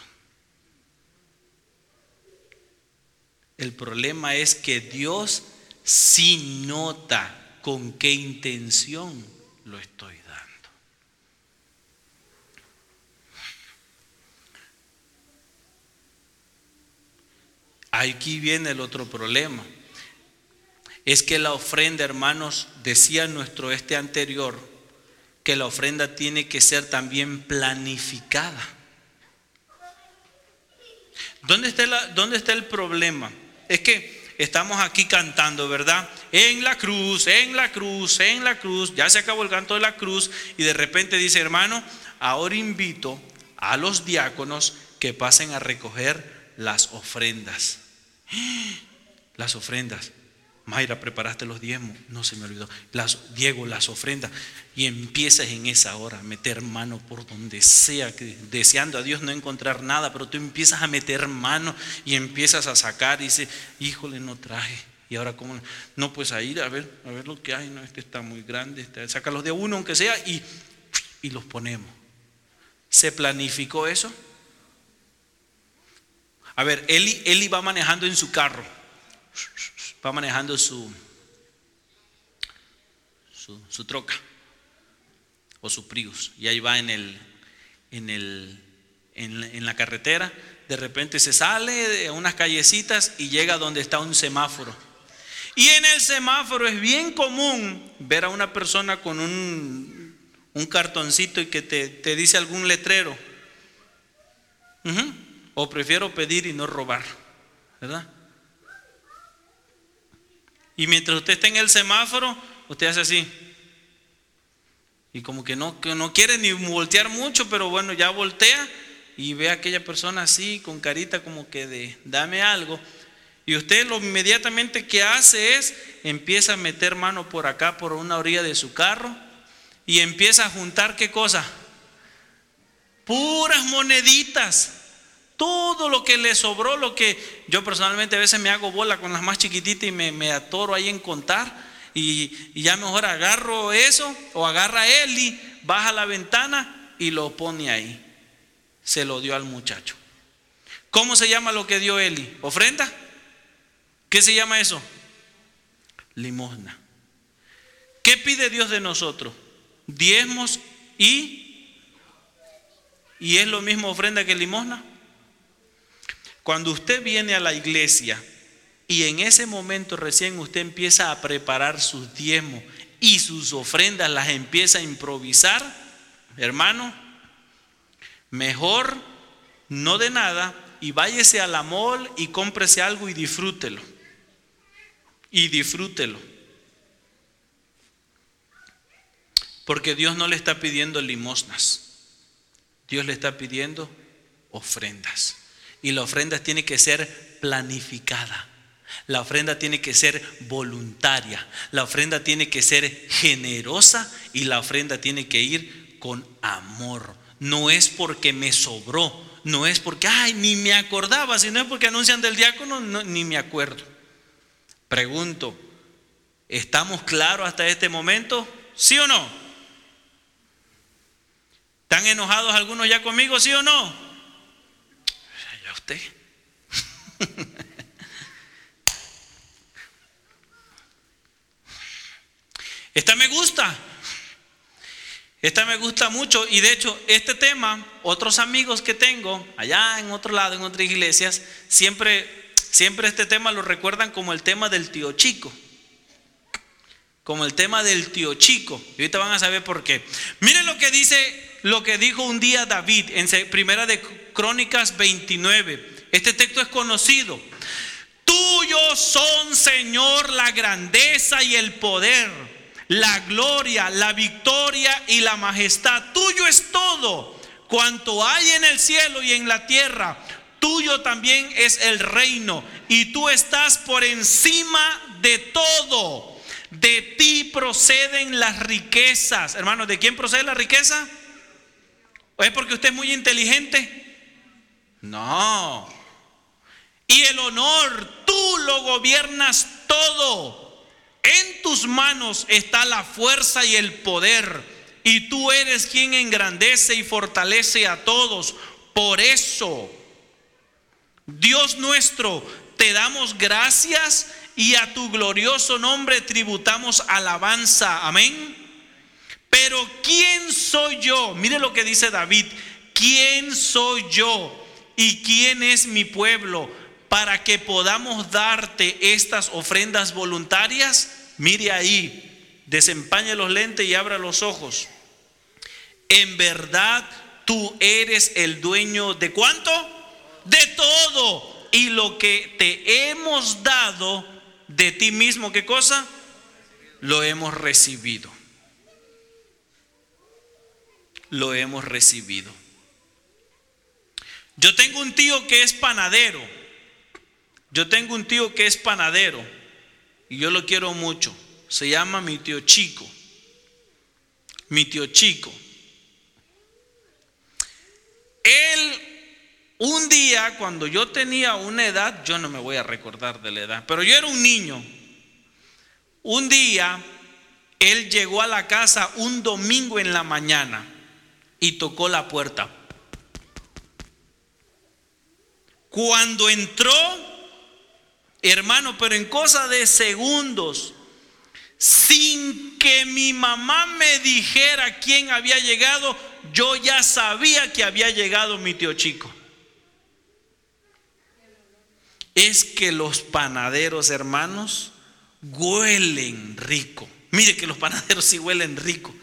El problema es que Dios sí nota con qué intención lo estoy dando. Aquí viene el otro problema. Es que la ofrenda, hermanos, decía nuestro este anterior, que la ofrenda tiene que ser también planificada. ¿Dónde está, la, dónde está el problema? es que estamos aquí cantando, ¿verdad? En la cruz, en la cruz, en la cruz. Ya se acabó el canto de la cruz y de repente dice, hermano, ahora invito a los diáconos que pasen a recoger las ofrendas. Las ofrendas. Mayra, preparaste los diezmos. No se me olvidó. Las, Diego, las ofrendas. Y empiezas en esa hora a meter mano por donde sea, deseando a Dios no encontrar nada, pero tú empiezas a meter mano y empiezas a sacar y dices, híjole, no traje. Y ahora, ¿cómo? No, pues a ir a ver, a ver lo que hay. No, este está muy grande. Este, saca los de uno, aunque sea, y, y los ponemos. ¿Se planificó eso? A ver, Eli, Eli va manejando en su carro va manejando su, su, troca o su Prius y ahí va en, el, en, el, en, la carretera, de repente se sale de unas callecitas y llega donde está un semáforo. Y en el semáforo es bien común ver a una persona con un, un cartoncito y que te, dice algún letrero. O prefiero pedir y no robar, ¿verdad? Y mientras usted está en el semáforo, usted hace así. Y como que no, que no quiere ni voltear mucho, pero bueno, ya voltea y ve a aquella persona así, con carita como que de dame algo. Y usted lo inmediatamente que hace es, empieza a meter mano por acá, por una orilla de su carro, y empieza a juntar qué cosa? Puras moneditas. Todo lo que le sobró, lo que yo personalmente a veces me hago bola con las más chiquititas y me, atoro ahí en contar. Y, ya mejor agarro eso o agarra él y baja la ventana y lo pone ahí. Se lo dio al muchacho. ¿Cómo se llama lo que dio Eli? ¿Ofrenda? ¿Qué se llama eso? Limosna. ¿Qué pide Dios de nosotros? Diezmos y... ¿Y es lo mismo ofrenda que limosna? Cuando usted viene a la iglesia y en ese momento recién usted empieza a preparar sus diezmos y sus ofrendas las empieza a improvisar, hermano, mejor no de nada y váyese a la y cómprese algo y disfrútelo. Y disfrútelo. Porque Dios no le está pidiendo limosnas. Dios le está pidiendo ofrendas. Y la ofrenda tiene que ser planificada. La ofrenda tiene que ser voluntaria. La ofrenda tiene que ser generosa y la ofrenda tiene que ir con amor. No es porque me sobró, no es porque, ay, ni me acordaba, sino es porque anuncian del diácono, ni me acuerdo. Pregunto, ¿estamos claros hasta este momento? ¿Sí o no? ¿Están enojados algunos ya conmigo, sí o no? Esta me gusta. Esta me gusta mucho y de hecho este tema, otros amigos que tengo allá en otro lado, en otras iglesias, siempre, siempre este tema lo recuerdan como el tema del tío chico. Como el tema del tío chico. Y ahorita van a saber por qué. Miren lo que dice, lo que dijo un día David en Primera de Crónicas 29. Este texto es conocido. Tuyo son, Señor, la grandeza y el poder la gloria, la victoria y la majestad. Tuyo es todo. Cuanto hay en el cielo y en la tierra, tuyo también es el reino. Y tú estás por encima de todo. De ti proceden las riquezas. Hermanos, ¿de quién procede la riqueza? ¿O es porque usted es muy inteligente? No. Y el honor, tú lo gobiernas todo. En tus manos está la fuerza y el poder, y tú eres quien engrandece y fortalece a todos. Por eso, Dios nuestro, te damos gracias y a tu glorioso nombre tributamos alabanza. Amén. Pero ¿quién soy yo? Mire lo que dice David. ¿Quién soy yo? ¿Y quién es mi pueblo? para que podamos darte estas ofrendas voluntarias, mire ahí, desempañe los lentes y abra los ojos. En verdad tú eres el dueño de cuánto? De todo. Y lo que te hemos dado de ti mismo, ¿qué cosa? Lo hemos recibido. Lo hemos recibido. Yo tengo un tío que es panadero yo tengo un tío que es panadero y yo lo quiero mucho. Se llama mi tío Chico. Mi tío Chico. Él, un día, cuando yo tenía una edad, yo no me voy a recordar de la edad, pero yo era un niño. Un día, él llegó a la casa un domingo en la mañana y tocó la puerta. Cuando entró, Hermano, pero en cosa de segundos, sin que mi mamá me dijera quién había llegado, yo ya sabía que había llegado mi tío chico. Es que los panaderos, hermanos, huelen rico. Mire que los panaderos sí huelen rico.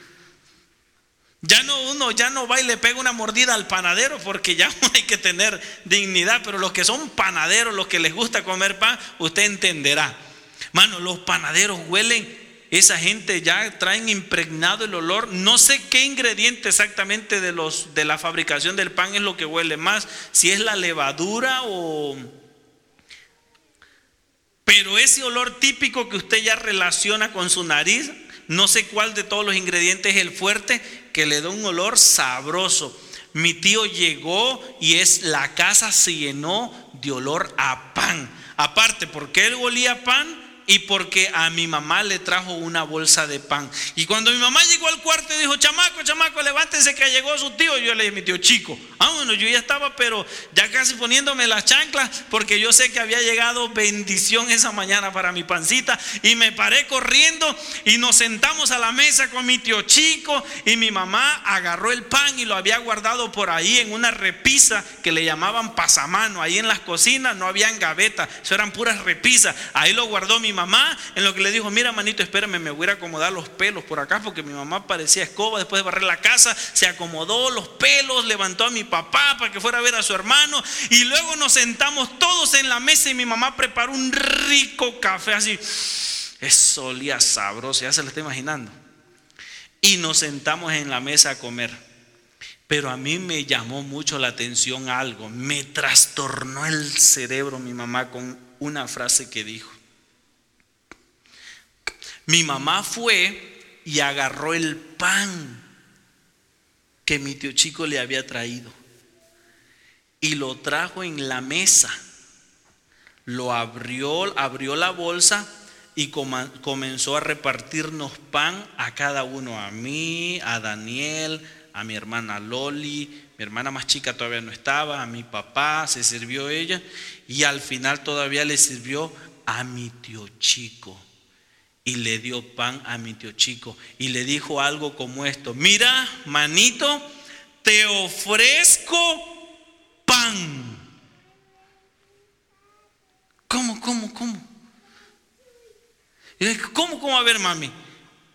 Ya no uno ya no va y le pega una mordida al panadero porque ya hay que tener dignidad, pero los que son panaderos, los que les gusta comer pan, usted entenderá. Mano, los panaderos huelen, esa gente ya traen impregnado el olor. No sé qué ingrediente exactamente de los de la fabricación del pan es lo que huele más, si es la levadura o pero ese olor típico que usted ya relaciona con su nariz, no sé cuál de todos los ingredientes es el fuerte, que le da un olor sabroso. Mi tío llegó y es la casa se llenó de olor a pan. Aparte, porque él olía pan, y porque a mi mamá le trajo una bolsa de pan. Y cuando mi mamá llegó al cuarto y dijo, chamaco, chamaco, levántense que llegó su tío, yo le dije, mi tío chico, ah, bueno, yo ya estaba, pero ya casi poniéndome las chanclas, porque yo sé que había llegado bendición esa mañana para mi pancita, y me paré corriendo y nos sentamos a la mesa con mi tío chico, y mi mamá agarró el pan y lo había guardado por ahí en una repisa que le llamaban pasamano, ahí en las cocinas no habían gaveta, eso eran puras repisas, ahí lo guardó mi mamá en lo que le dijo, mira manito, espérame, me voy a acomodar los pelos por acá porque mi mamá parecía escoba después de barrer la casa, se acomodó los pelos, levantó a mi papá para que fuera a ver a su hermano y luego nos sentamos todos en la mesa y mi mamá preparó un rico café así. Eso olía sabroso, ya se lo está imaginando. Y nos sentamos en la mesa a comer. Pero a mí me llamó mucho la atención algo, me trastornó el cerebro mi mamá con una frase que dijo. Mi mamá fue y agarró el pan que mi tío chico le había traído y lo trajo en la mesa. Lo abrió, abrió la bolsa y comenzó a repartirnos pan a cada uno, a mí, a Daniel, a mi hermana Loli, mi hermana más chica todavía no estaba, a mi papá, se sirvió ella y al final todavía le sirvió a mi tío chico. Y le dio pan a mi tío chico y le dijo algo como esto, mira, manito, te ofrezco pan. ¿Cómo, cómo, cómo? Y ¿cómo, cómo? A ver, mami,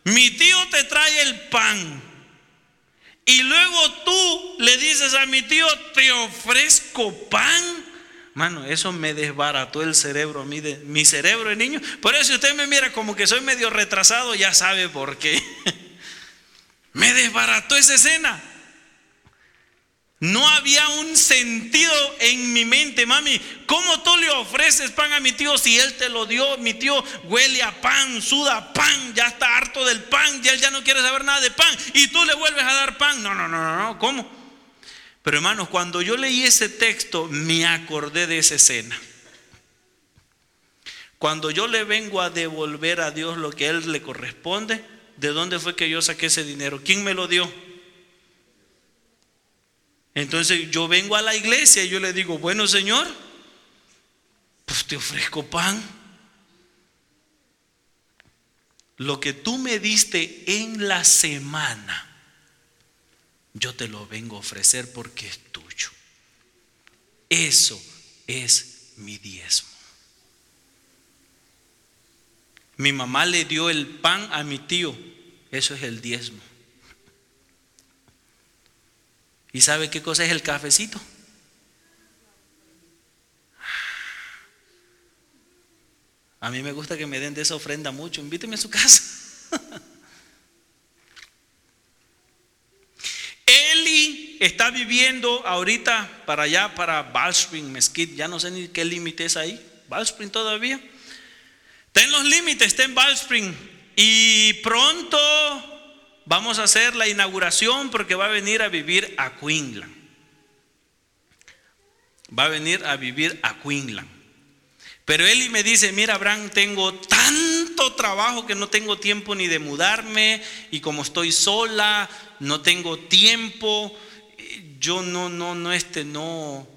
mi tío te trae el pan y luego tú le dices a mi tío, te ofrezco pan. Mano, eso me desbarató el cerebro a mí, de, mi cerebro de niño. Por eso si usted me mira como que soy medio retrasado, ya sabe por qué. me desbarató esa escena. No había un sentido en mi mente, mami. ¿Cómo tú le ofreces pan a mi tío si él te lo dio? Mi tío huele a pan, suda pan, ya está harto del pan, ya él ya no quiere saber nada de pan y tú le vuelves a dar pan. No, no, no, no, no, ¿cómo? Pero hermanos, cuando yo leí ese texto, me acordé de esa escena. Cuando yo le vengo a devolver a Dios lo que a él le corresponde, ¿de dónde fue que yo saqué ese dinero? ¿Quién me lo dio? Entonces yo vengo a la iglesia y yo le digo, bueno Señor, pues te ofrezco pan. Lo que tú me diste en la semana, yo te lo vengo a ofrecer porque es tuyo. Eso es mi diezmo. Mi mamá le dio el pan a mi tío, eso es el diezmo. ¿Y sabe qué cosa es el cafecito? A mí me gusta que me den de esa ofrenda mucho. Invíteme a su casa. Eli está viviendo ahorita para allá, para Ballspring, Mesquite. Ya no sé ni qué límite es ahí. Ballspring todavía. Está en los límites, está en Ballspring. Y pronto vamos a hacer la inauguración porque va a venir a vivir a Queensland. Va a venir a vivir a Queensland. Pero Eli me dice, mira Abraham, tengo tanto trabajo que no tengo tiempo ni de mudarme y como estoy sola, no tengo tiempo, yo no, no, no, este, no,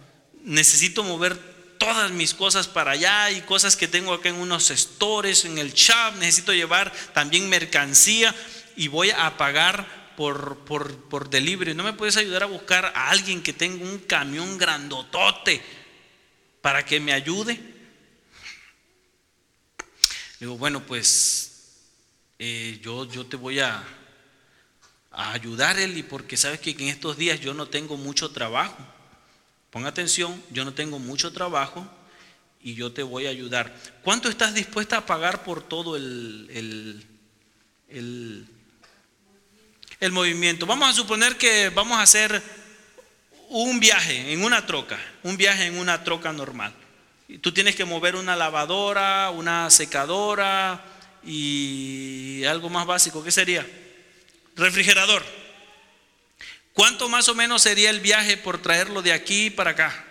necesito mover todas mis cosas para allá y cosas que tengo acá en unos stores, en el shop, necesito llevar también mercancía y voy a pagar por, por, por delivery. ¿No me puedes ayudar a buscar a alguien que tenga un camión grandotote para que me ayude? Digo, bueno, pues eh, yo, yo te voy a, a ayudar, Eli, porque sabes que en estos días yo no tengo mucho trabajo. Ponga atención, yo no tengo mucho trabajo y yo te voy a ayudar. ¿Cuánto estás dispuesta a pagar por todo el, el, el el movimiento. Vamos a suponer que vamos a hacer un viaje en una troca, un viaje en una troca normal. Tú tienes que mover una lavadora, una secadora y algo más básico. ¿Qué sería? Refrigerador. ¿Cuánto más o menos sería el viaje por traerlo de aquí para acá?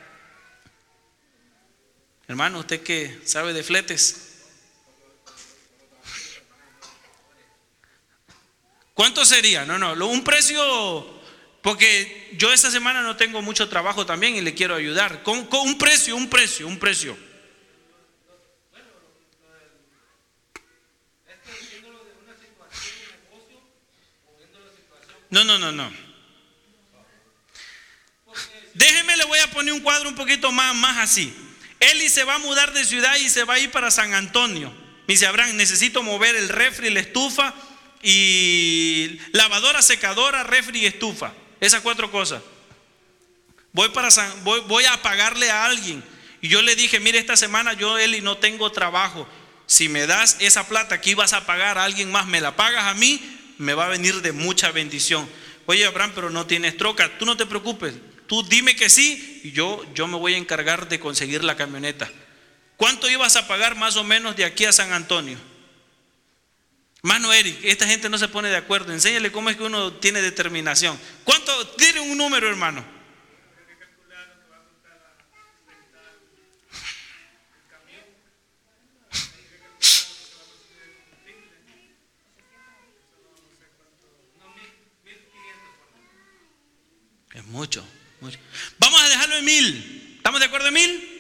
Hermano, usted que sabe de fletes. ¿Cuánto sería? No, no, un precio, porque yo esta semana no tengo mucho trabajo también y le quiero ayudar. Con, un precio, un precio, un precio. No, no, no, no. Déjeme, le voy a poner un cuadro un poquito más, más así. Eli se va a mudar de ciudad y se va a ir para San Antonio. Me dice, Abraham, necesito mover el refri, la estufa y lavadora, secadora, refri y estufa. Esas cuatro cosas. Voy, para voy, voy a pagarle a alguien. Y yo le dije, mire, esta semana yo, Eli, no tengo trabajo. Si me das esa plata, aquí vas a pagar a alguien más, me la pagas a mí, me va a venir de mucha bendición. Oye, Abraham, pero no tienes troca. Tú no te preocupes. Tú dime que sí y yo, yo me voy a encargar de conseguir la camioneta. ¿Cuánto ibas a pagar más o menos de aquí a San Antonio? Mano Eric, esta gente no se pone de acuerdo. Enséñale cómo es que uno tiene determinación. ¿Cuánto? Tiene un número, hermano. Es mucho, mucho. Vamos a dejarlo en mil. ¿Estamos de acuerdo en mil?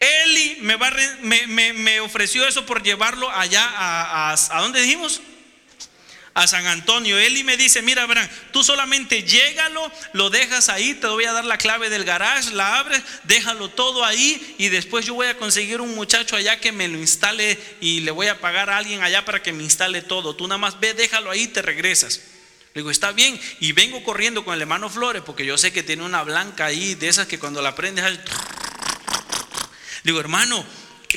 Eli me, va, me, ofreció eso por llevarlo allá a, a, dónde dijimos? A San Antonio. Eli me dice, mira, Abraham, tú solamente llégalo, lo dejas ahí, te voy a dar la clave del garage, la abres, déjalo todo ahí y después yo voy a conseguir un muchacho allá que me lo instale y le voy a pagar a alguien allá para que me instale todo. Tú nada más ve, déjalo ahí y te regresas. Le digo, está bien. Y vengo corriendo con el hermano Flores porque yo sé que tiene una blanca ahí, de esas que cuando la prendes... Digo, hermano,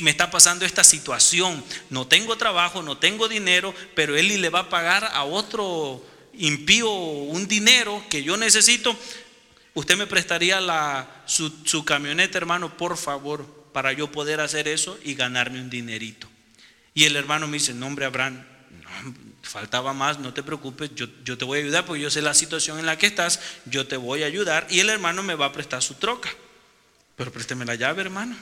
me está pasando esta situación. No tengo trabajo, no tengo dinero, pero él le va a pagar a otro impío un dinero que yo necesito. Usted me prestaría la, su, camioneta, hermano, por favor, para yo poder hacer eso y ganarme un dinerito. Y el hermano me dice, no, hombre, Abraham, faltaba más, no te preocupes, yo, yo, te voy a ayudar porque yo sé la situación en la que estás, yo te voy a ayudar y el hermano me va a prestar su troca. Pero présteme la llave, hermano.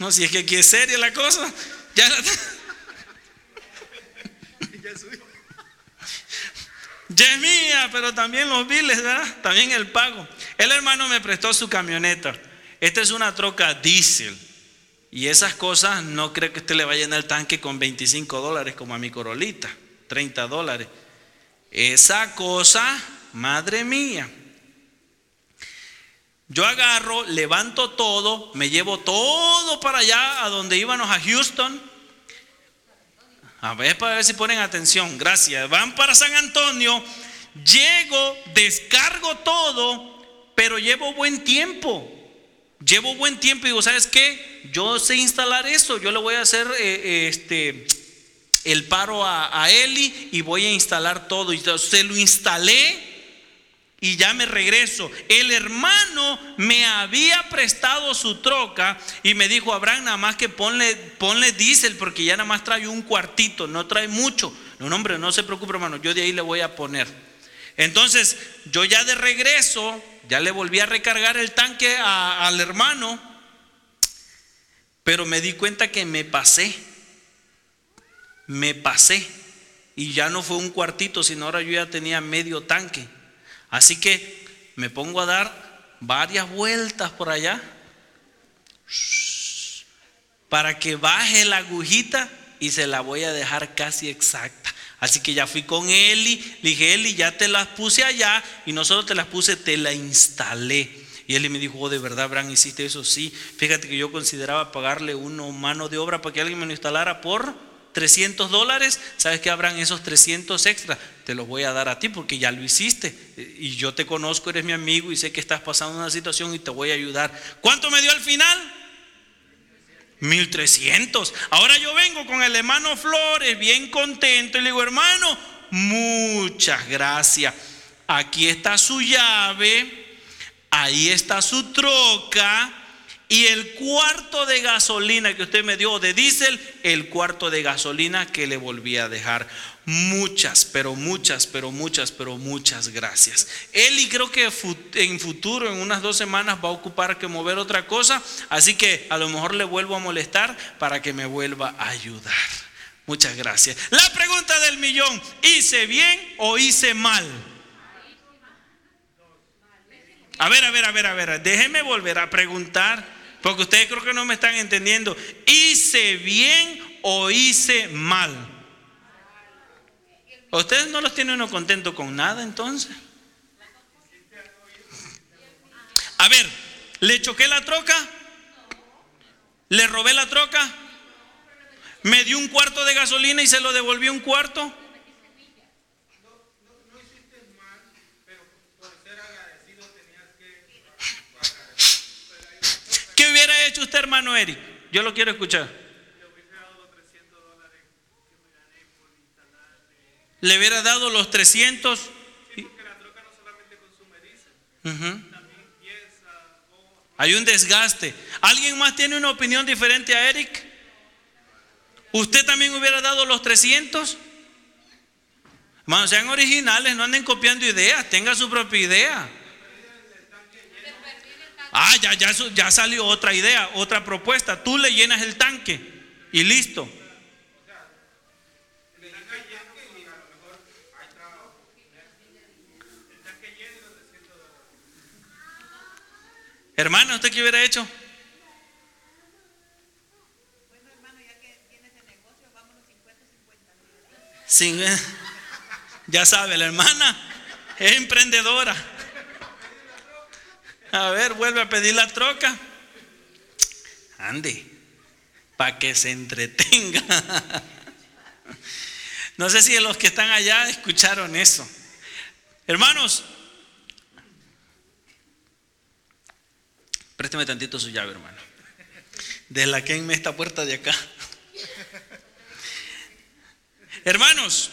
No, si es que aquí es seria la cosa. Ya es mía, pero también los biles, ¿verdad? También el pago. El hermano me prestó su camioneta. Esta es una troca diésel. Y esas cosas no creo que usted le vaya a llenar el tanque con 25 dólares como a mi corolita, 30 dólares. Esa cosa, madre mía. Yo agarro, levanto todo, me llevo todo para allá, a donde íbamos a Houston. A ver, para ver si ponen atención. Gracias. Van para San Antonio. Llego, descargo todo, pero llevo buen tiempo. Llevo buen tiempo y digo, ¿sabes qué? Yo sé instalar eso. Yo le voy a hacer eh, este, el paro a, a, Eli y voy a instalar todo. Y se lo instalé y ya me regreso. El hermano me había prestado su troca y me dijo, Abraham, nada más que ponle, ponle diésel porque ya nada más trae un cuartito, no trae mucho. No, hombre, no se preocupe, hermano, yo de ahí le voy a poner. Entonces, yo ya de regreso, ya le volví a recargar el tanque al hermano, pero me di cuenta que me pasé. Me pasé. Y ya no fue un cuartito, sino ahora yo ya tenía medio tanque. Así que me pongo a dar varias vueltas por allá para que baje la agujita y se la voy a dejar casi exacta. Así que ya fui con Eli, le dije, Eli, ya te las puse allá y no solo te las puse, te la instalé. Y Eli me dijo, oh, de verdad, Abraham, hiciste eso. Sí, fíjate que yo consideraba pagarle una mano de obra para que alguien me lo instalara por 300 dólares, ¿sabes que habrán esos 300 extras? Te los voy a dar a ti porque ya lo hiciste. Y yo te conozco, eres mi amigo y sé que estás pasando una situación y te voy a ayudar. ¿Cuánto me dio al final? 1300. Ahora yo vengo con el hermano Flores bien contento y le digo, hermano, muchas gracias. Aquí está su llave, ahí está su troca y el cuarto de gasolina que usted me dio de diésel, el cuarto de gasolina que le volví a dejar. Muchas, pero muchas, pero muchas, pero muchas gracias. Y creo que en futuro, en unas dos semanas, va a ocupar que mover otra cosa. Así que a lo mejor le vuelvo a molestar para que me vuelva a ayudar. Muchas gracias. La pregunta del millón, ¿hice bien o hice mal? A ver, a ver, a ver, a ver, déjeme volver a preguntar. Porque ustedes creo que no me están entendiendo. ¿Hice bien o hice mal? ¿Ustedes no los tienen uno contento con nada entonces? A ver, ¿le choqué la troca? ¿Le robé la troca? ¿Me dio un cuarto de gasolina y se lo devolví un cuarto? ¿Qué hubiera hecho usted, hermano Eric? Yo lo quiero escuchar. Le hubiera dado los 300. Ujú. Hay un desgaste. ¿Alguien más tiene una opinión diferente a Eric? ¿Usted también hubiera dado los 300? Hermanos, sean originales, no anden copiando ideas, tenga su propia idea. Ah, ya, ya, ya salió otra idea, otra propuesta. Tú le llenas el tanque y listo. Hermano, ¿usted qué hubiera hecho? Bueno, hermano, ya que tienes el negocio, vámonos 50-50. Sin, eh, ya sabe, la hermana es emprendedora. A ver, vuelve a pedir la troca. Ande, para que se entretenga. No sé si los que están allá escucharon eso. Hermanos, présteme tantito su llave, hermano. De la que en esta puerta de acá. Hermanos,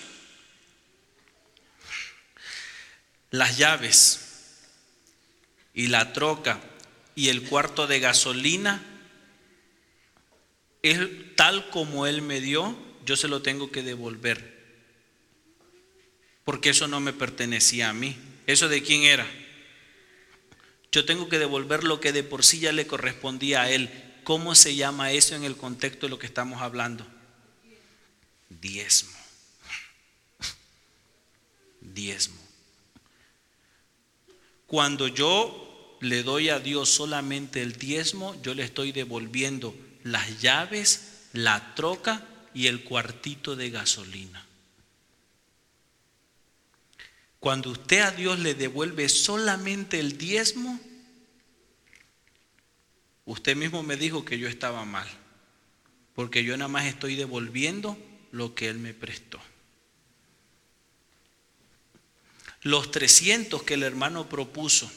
las llaves y la troca y el cuarto de gasolina es tal como él me dio, yo se lo tengo que devolver. Porque eso no me pertenecía a mí. ¿Eso de quién era? Yo tengo que devolver lo que de por sí ya le correspondía a él. ¿Cómo se llama eso en el contexto de lo que estamos hablando? Diezmo. Diezmo. Cuando yo le doy a Dios solamente el diezmo, yo le estoy devolviendo las llaves, la troca y el cuartito de gasolina. Cuando usted a Dios le devuelve solamente el diezmo, usted mismo me dijo que yo estaba mal, porque yo nada más estoy devolviendo lo que Él me prestó. Los 300 que el hermano propuso,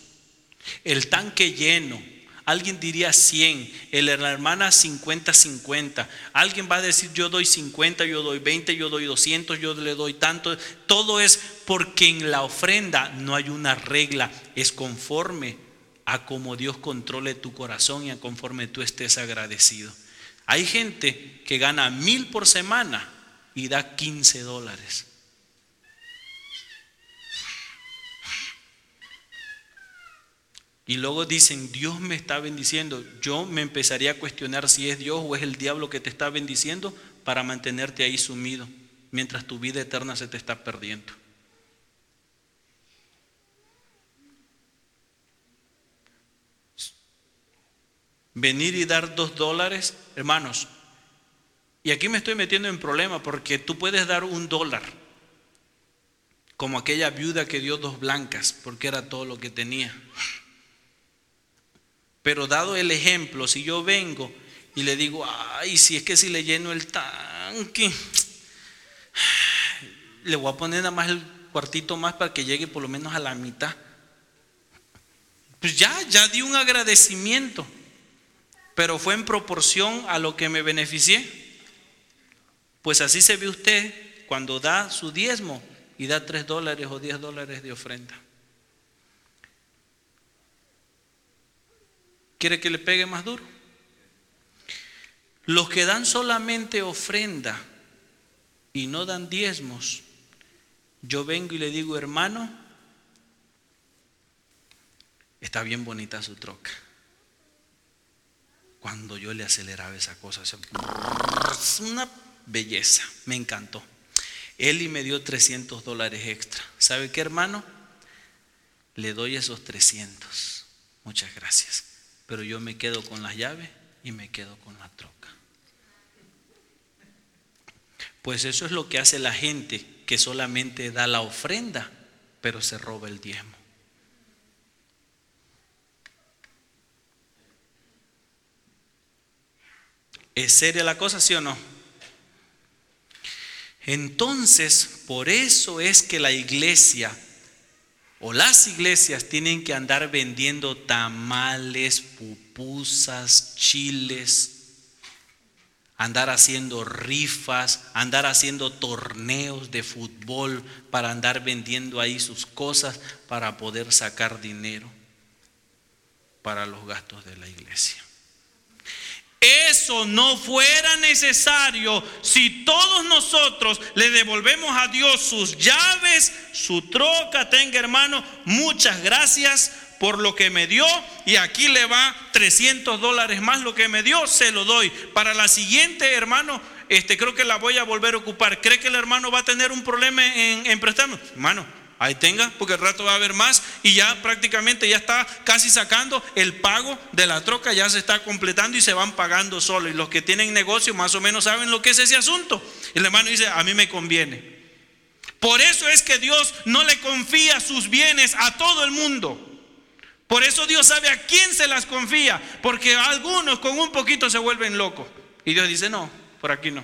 el tanque lleno, alguien diría 100, el, la hermana 50-50, alguien va a decir yo doy 50, yo doy 20, yo doy 200, yo le doy tanto. Todo es porque en la ofrenda no hay una regla, es conforme a como Dios controle tu corazón y a conforme tú estés agradecido. Hay gente que gana mil por semana y da 15 dólares. Y luego dicen, Dios me está bendiciendo. Yo me empezaría a cuestionar si es Dios o es el diablo que te está bendiciendo para mantenerte ahí sumido, mientras tu vida eterna se te está perdiendo. Venir y dar dos dólares, hermanos. Y aquí me estoy metiendo en problema porque tú puedes dar un dólar, como aquella viuda que dio dos blancas, porque era todo lo que tenía. Pero dado el ejemplo, si yo vengo y le digo, ay, si es que si le lleno el tanque, le voy a poner nada más el cuartito más para que llegue por lo menos a la mitad. Pues ya, ya di un agradecimiento, pero fue en proporción a lo que me beneficié. Pues así se ve usted cuando da su diezmo y da tres dólares o diez dólares de ofrenda. ¿Quiere que le pegue más duro? Los que dan solamente ofrenda y no dan diezmos, yo vengo y le digo, hermano, está bien bonita su troca. Cuando yo le aceleraba esa cosa, es una belleza, me encantó. Él y me dio 300 dólares extra. ¿Sabe qué, hermano? Le doy esos 300. Muchas gracias pero yo me quedo con las llaves y me quedo con la troca. Pues eso es lo que hace la gente que solamente da la ofrenda, pero se roba el diezmo. ¿Es seria la cosa, sí o no? Entonces, por eso es que la iglesia o las iglesias tienen que andar vendiendo tamales, pupusas, chiles. andar haciendo rifas, andar haciendo torneos de fútbol para andar vendiendo ahí sus cosas para poder sacar dinero para los gastos de la iglesia. Eso no fuera necesario si todos nosotros le devolvemos a Dios sus llaves, su troca, tenga hermano, muchas gracias por lo que me dio y aquí le va 300 dólares más lo que me dio, se lo doy. Para la siguiente, hermano, este, creo que la voy a volver a ocupar. ¿Cree que el hermano va a tener un problema en, en prestarnos? Hermano, ahí tenga, porque el rato va a haber más y ya prácticamente ya está casi sacando el pago de la troca, ya se está completando y se van pagando solo. Y los que tienen negocio más o menos saben lo que es ese asunto. El hermano dice, a mí me conviene. Por eso es que Dios no le confía sus bienes a todo el mundo. Por eso Dios sabe a quién se las confía, porque algunos con un poquito se vuelven locos. Y Dios dice, no, por aquí no.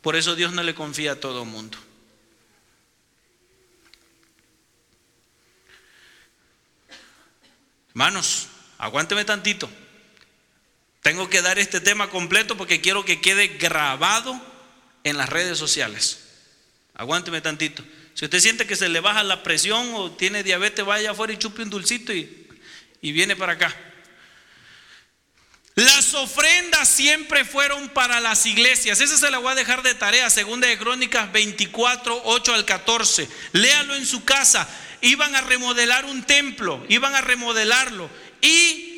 Por eso Dios no le confía a todo el mundo. Hermanos, aguánteme tantito. Tengo que dar este tema completo porque quiero que quede grabado en las redes sociales. Aguánteme tantito. Si usted siente que se le baja la presión o tiene diabetes, vaya afuera y chupe un dulcito y y viene para acá. Las ofrendas siempre fueron para las iglesias. Esa se la voy a dejar de tarea. Segunda de Crónicas 24, 8 al 14. Léalo en su casa. Iban a remodelar un templo. Iban a remodelarlo. Y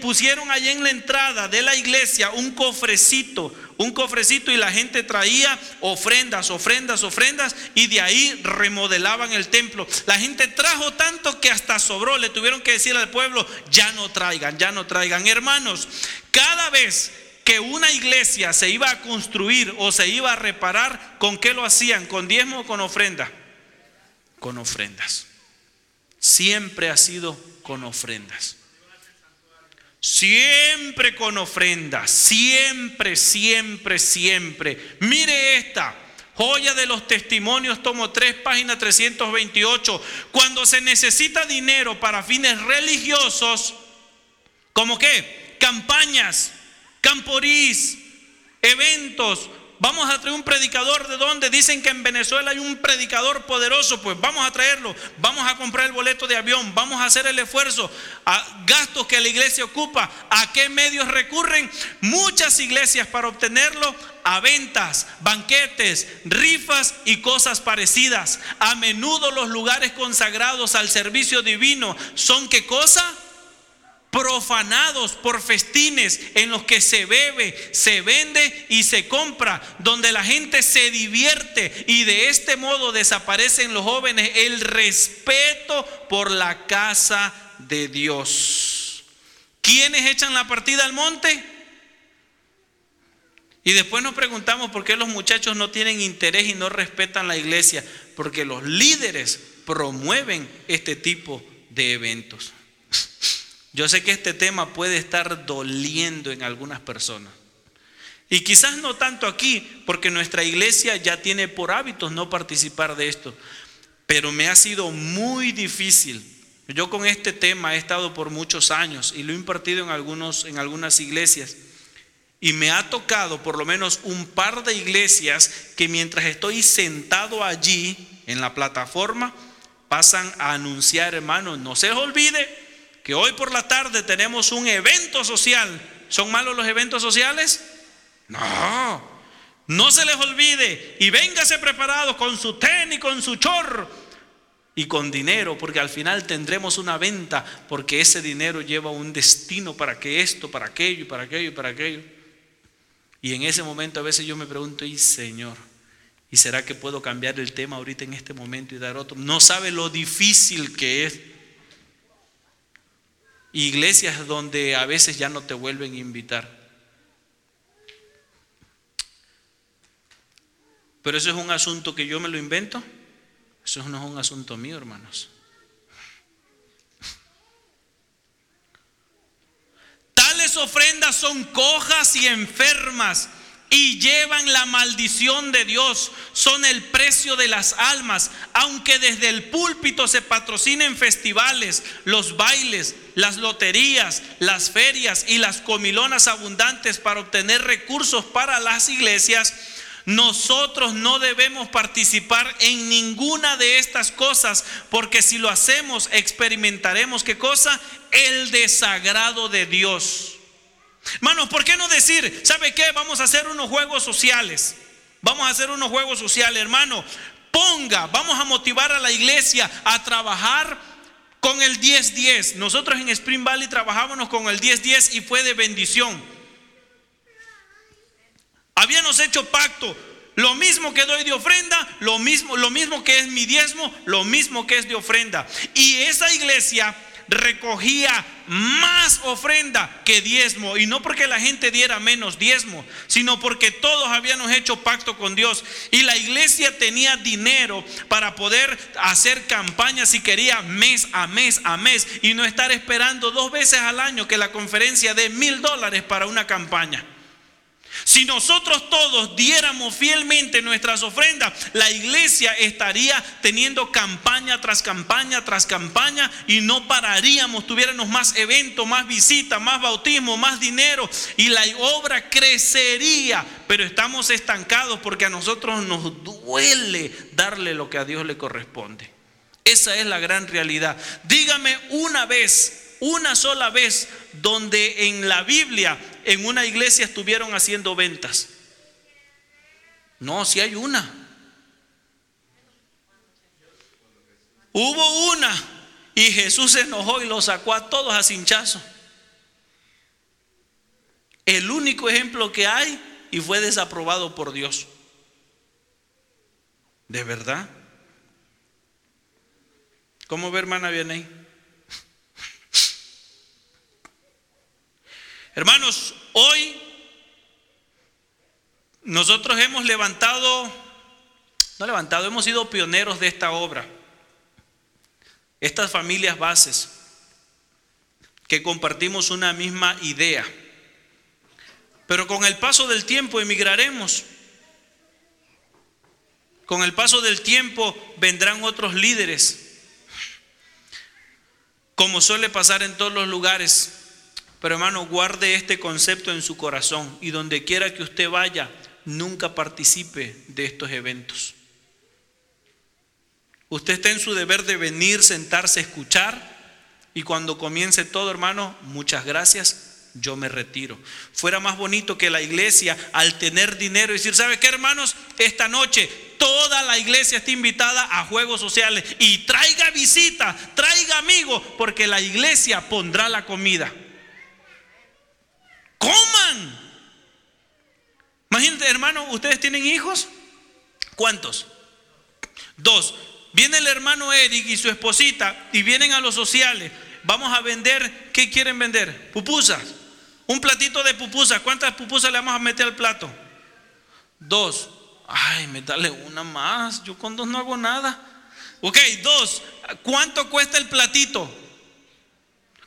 pusieron allí en la entrada de la iglesia un cofrecito, un cofrecito y la gente traía ofrendas, ofrendas, ofrendas y de ahí remodelaban el templo. La gente trajo tanto que hasta sobró, le tuvieron que decir al pueblo, ya no traigan, ya no traigan. Hermanos, cada vez que una iglesia se iba a construir o se iba a reparar, ¿con qué lo hacían? ¿Con diezmo o con ofrenda? Con ofrendas. Siempre ha sido con ofrendas. Siempre con ofrendas, siempre, siempre, siempre. Mire esta. Joya de los testimonios, tomo 3, página 328. Cuando se necesita dinero para fines religiosos, ¿como qué? Campañas, camporís, eventos, Vamos a traer un predicador de donde dicen que en Venezuela hay un predicador poderoso, pues vamos a traerlo, vamos a comprar el boleto de avión, vamos a hacer el esfuerzo, a gastos que la iglesia ocupa, a qué medios recurren muchas iglesias para obtenerlo, a ventas, banquetes, rifas y cosas parecidas. A menudo los lugares consagrados al servicio divino son qué cosa? Profanados por festines en los que se bebe, se vende y se compra, donde la gente se divierte y de este modo desaparecen los jóvenes el respeto por la casa de Dios. ¿Quiénes echan la partida al monte? Y después nos preguntamos por qué los muchachos no tienen interés y no respetan la iglesia, porque los líderes promueven este tipo de eventos. Yo sé que este tema puede estar doliendo en algunas personas. Y quizás no tanto aquí, porque nuestra iglesia ya tiene por hábitos no participar de esto. Pero me ha sido muy difícil. Yo con este tema he estado por muchos años y lo he impartido en, algunos, en algunas iglesias. Y me ha tocado por lo menos un par de iglesias que mientras estoy sentado allí en la plataforma, pasan a anunciar, hermanos, no se olvide que hoy por la tarde tenemos un evento social. ¿Son malos los eventos sociales? No. No se les olvide y véngase preparado con su tenis, con su chor y con dinero, porque al final tendremos una venta, porque ese dinero lleva un destino para que esto, para aquello, para aquello, para aquello. Y en ese momento a veces yo me pregunto, y Señor, ¿y será que puedo cambiar el tema ahorita en este momento y dar otro? No sabe lo difícil que es Iglesias donde a veces ya no te vuelven a invitar. Pero eso es un asunto que yo me lo invento. Eso no es un asunto mío, hermanos. Tales ofrendas son cojas y enfermas y llevan la maldición de Dios. Son el precio de las almas. Aunque desde el púlpito se patrocinen festivales, los bailes, las loterías, las ferias y las comilonas abundantes para obtener recursos para las iglesias, nosotros no debemos participar en ninguna de estas cosas, porque si lo hacemos experimentaremos qué cosa? El desagrado de Dios. Hermanos, ¿por qué no decir, ¿sabe qué? Vamos a hacer unos juegos sociales. Vamos a hacer unos juegos sociales, hermano. Ponga, vamos a motivar a la iglesia a trabajar con el 10-10. Nosotros en Spring Valley trabajábamos con el 10-10 y fue de bendición. Habíamos hecho pacto. Lo mismo que doy de ofrenda, lo mismo, lo mismo que es mi diezmo, lo mismo que es de ofrenda. Y esa iglesia recogía más ofrenda que diezmo. Y no porque la gente diera menos diezmo, sino porque todos habíamos hecho pacto con Dios. Y la iglesia tenía dinero para poder hacer campañas si quería mes a mes a mes. Y no estar esperando dos veces al año que la conferencia dé mil dólares para una campaña. Si nosotros todos diéramos fielmente nuestras ofrendas, la iglesia estaría teniendo campaña tras campaña tras campaña y no pararíamos, tuviéramos más eventos, más visitas, más bautismo, más dinero y la obra crecería. Pero estamos estancados porque a nosotros nos duele darle lo que a Dios le corresponde. Esa es la gran realidad. Dígame una vez, una sola vez, donde en la Biblia en una iglesia estuvieron haciendo ventas. No, si hay una. Hubo una y Jesús se enojó y lo sacó a todos a cinchazo. El único ejemplo que hay y fue desaprobado por Dios. ¿De verdad? ¿Cómo ve hermana ahí? Hermanos, hoy nosotros hemos levantado, no levantado, hemos sido pioneros de esta obra. Estas familias bases que compartimos una misma idea. Pero con el paso del tiempo emigraremos. Con el paso del tiempo vendrán otros líderes. Como suele pasar en todos los lugares, pero hermano, guarde este concepto en su corazón y donde quiera que usted vaya, nunca participe de estos eventos. Usted está en su deber de venir, sentarse, escuchar y cuando comience todo, hermano, muchas gracias, yo me retiro. Fuera más bonito que la iglesia al tener dinero y decir, ¿sabe qué, hermanos? Esta noche toda la iglesia está invitada a juegos sociales y traiga visita, traiga amigos, porque la iglesia pondrá la comida coman. Imagínate, hermano, ¿ustedes tienen hijos? ¿Cuántos? Dos. Viene el hermano Eric y su esposita y vienen a los sociales. Vamos a vender, ¿qué quieren vender? Pupusas. Un platito de pupusas. ¿Cuántas pupusas le vamos a meter al plato? Dos. Ay, me dale una más. Yo con dos no hago nada. Ok, dos. ¿Cuánto cuesta el platito?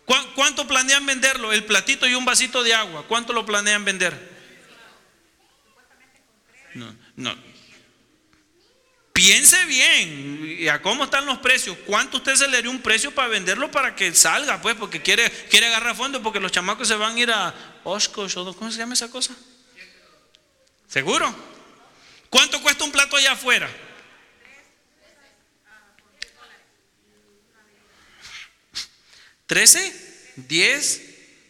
¿Cuánto planean venderlo? El platito y un vasito de agua. ¿Cuánto lo planean vender? No, no. Piense bien a cómo están los precios. ¿Cuánto usted se le haría un precio para venderlo para que salga? Pues porque quiere, quiere agarrar fondo porque los chamacos se van a ir a Oshkosh ¿cómo se llama esa cosa? ¿Seguro? ¿Cuánto cuesta un plato allá afuera? ¿13? ¿10?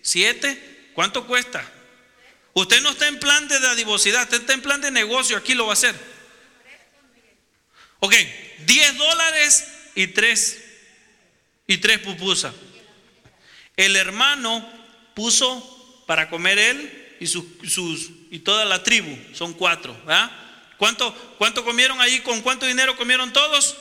¿7? ¿Cuánto cuesta? Usted no está en plan de dadivosidad, usted está en plan de negocio, aquí lo va a hacer. Ok, 10 dólares y 3 y 3 pupusas. El hermano puso para comer él y, sus, y toda la tribu, son cuatro. ¿Cuánto, ¿Cuánto comieron ahí? ¿Con cuánto dinero comieron todos?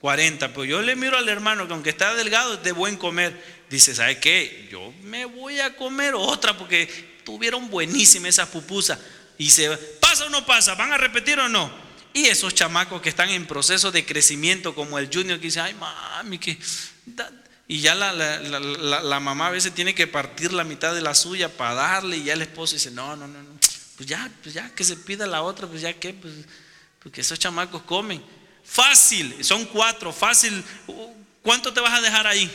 40. Pues yo le miro al hermano que aunque está delgado es de buen comer. Dice, ¿sabe qué? Yo me voy a comer otra porque tuvieron buenísima esa pupusa. Y se pasa o no pasa, van a repetir o no. Y esos chamacos que están en proceso de crecimiento, como el junior que dice, ay mami, que... Y ya la, la, mamá a veces tiene que partir la mitad de la suya para darle y ya el esposo dice, no, no, no, no, pues ya, pues ya que se pida la otra, pues ya que, pues, porque esos chamacos comen. Fácil, son cuatro, fácil. ¿Cuánto te vas a dejar ahí?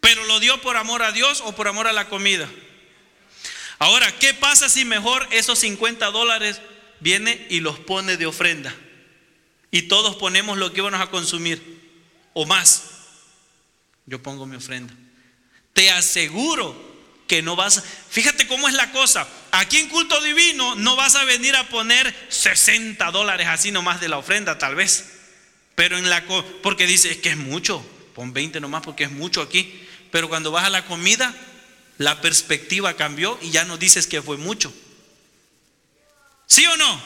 Pero lo dio por amor a Dios o por amor a la comida. Ahora, ¿qué pasa si mejor esos 50 dólares viene y los pone de ofrenda? Y todos ponemos lo que íbamos a consumir o más. Yo pongo mi ofrenda. Te aseguro que no vas, fíjate cómo es la cosa. Aquí en culto divino no vas a venir a poner 60 dólares así nomás de la ofrenda, tal vez. Pero en la, porque dice, es que es mucho, pon 20 nomás porque es mucho aquí. Pero cuando vas a la comida, la perspectiva cambió y ya no dices que fue mucho. ¿Sí o no?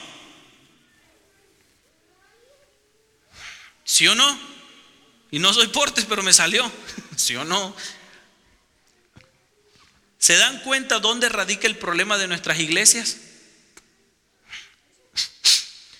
¿Sí o no? Y no soy portes, pero me salió. ¿Sí o no? ¿Se dan cuenta dónde radica el problema de nuestras iglesias?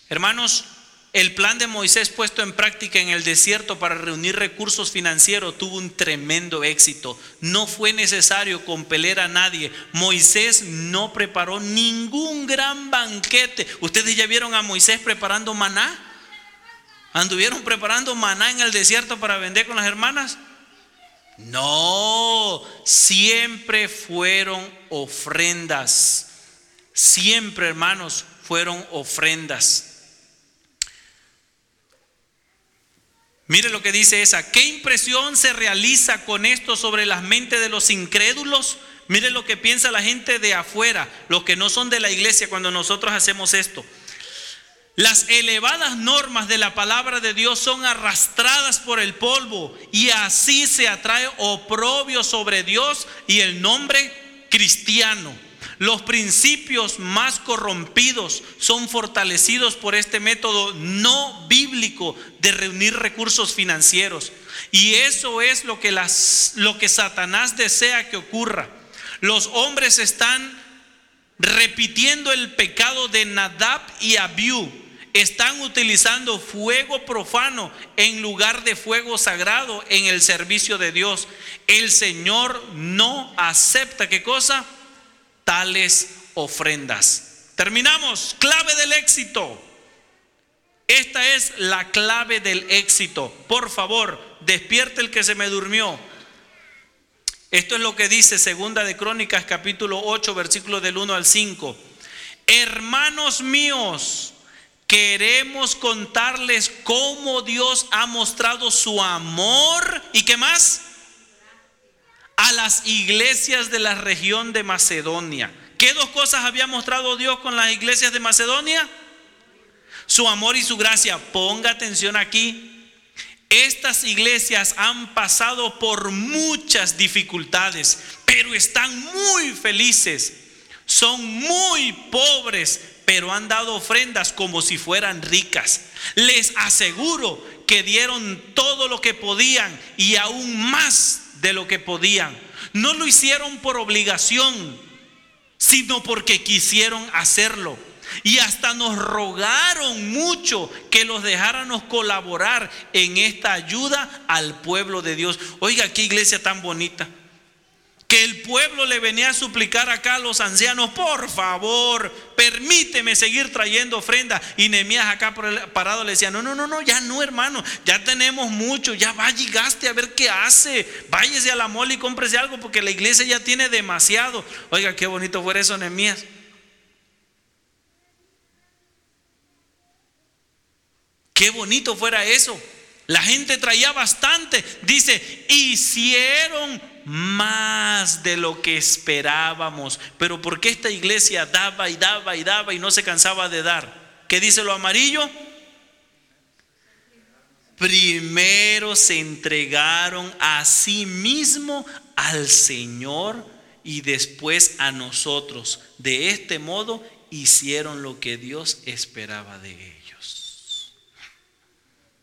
Hermanos, el plan de Moisés puesto en práctica en el desierto para reunir recursos financieros tuvo un tremendo éxito. No fue necesario compeler a nadie. Moisés no preparó ningún gran banquete. ¿Ustedes ya vieron a Moisés preparando maná? ¿Anduvieron preparando maná en el desierto para vender con las hermanas? No, siempre fueron ofrendas. Siempre, hermanos, fueron ofrendas. Mire lo que dice esa. ¿Qué impresión se realiza con esto sobre las mentes de los incrédulos? Mire lo que piensa la gente de afuera, los que no son de la iglesia cuando nosotros hacemos esto. Las elevadas normas de la palabra de Dios son arrastradas por el polvo y así se atrae oprobio sobre Dios y el nombre cristiano. Los principios más corrompidos son fortalecidos por este método no bíblico de reunir recursos financieros. Y eso es lo que, las, lo que Satanás desea que ocurra. Los hombres están repitiendo el pecado de Nadab y Abiú están utilizando fuego profano en lugar de fuego sagrado en el servicio de Dios. El Señor no acepta qué cosa? Tales ofrendas. Terminamos. Clave del éxito. Esta es la clave del éxito. Por favor, despierte el que se me durmió. Esto es lo que dice Segunda de Crónicas capítulo 8 versículo del 1 al 5. Hermanos míos, Queremos contarles cómo Dios ha mostrado su amor y qué más a las iglesias de la región de Macedonia. ¿Qué dos cosas había mostrado Dios con las iglesias de Macedonia? Su amor y su gracia. Ponga atención aquí. Estas iglesias han pasado por muchas dificultades, pero están muy felices. Son muy pobres, pero han dado ofrendas como si fueran ricas. Les aseguro que dieron todo lo que podían y aún más de lo que podían. No lo hicieron por obligación, sino porque quisieron hacerlo. Y hasta nos rogaron mucho que los dejáramos colaborar en esta ayuda al pueblo de Dios. Oiga, qué iglesia tan bonita que el pueblo le venía a suplicar acá a los ancianos, por favor, permíteme seguir trayendo ofrenda. Y Nehemías acá parado le decía, no, no, no, no, ya no, hermano, ya tenemos mucho, ya vaya y gaste a ver qué hace. Váyase a la mole y cómprese algo porque la iglesia ya tiene demasiado. Oiga, qué bonito fuera eso, Nehemías. Qué bonito fuera eso. La gente traía bastante. Dice, hicieron más de lo que esperábamos. Pero ¿por qué esta iglesia daba y daba y daba y no se cansaba de dar? ¿Qué dice lo amarillo? Primero se entregaron a sí mismo al Señor y después a nosotros. De este modo hicieron lo que Dios esperaba de ellos.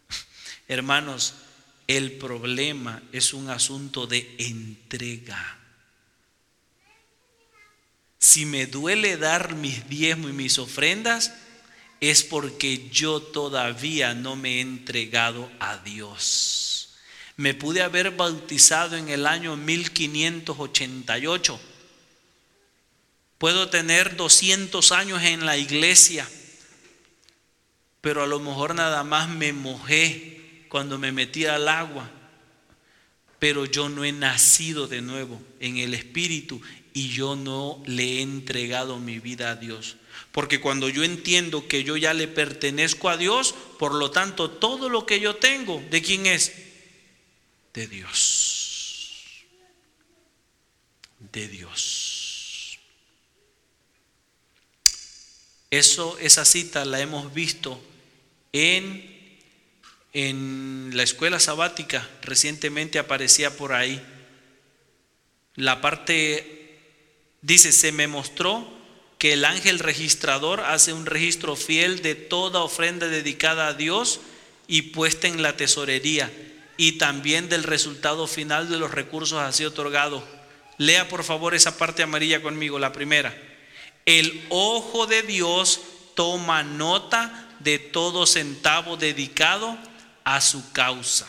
Hermanos, el problema es un asunto de entrega. Si me duele dar mis diezmos y mis ofrendas, es porque yo todavía no me he entregado a Dios. Me pude haber bautizado en el año 1588. Puedo tener 200 años en la iglesia, pero a lo mejor nada más me mojé cuando me metí al agua. Pero yo no he nacido de nuevo en el Espíritu y yo no le he entregado mi vida a Dios. Porque cuando yo entiendo que yo ya le pertenezco a Dios, por lo tanto todo lo que yo tengo, ¿de quién es? De Dios. De Dios. Eso, esa cita la hemos visto en, en la escuela sabática, recientemente aparecía por ahí. La parte Dice, se me mostró que el ángel registrador hace un registro fiel de toda ofrenda dedicada a Dios y puesta en la tesorería y también del resultado final de los recursos así otorgados. Lea por favor esa parte amarilla conmigo, la primera. El ojo de Dios toma nota de todo centavo dedicado a su causa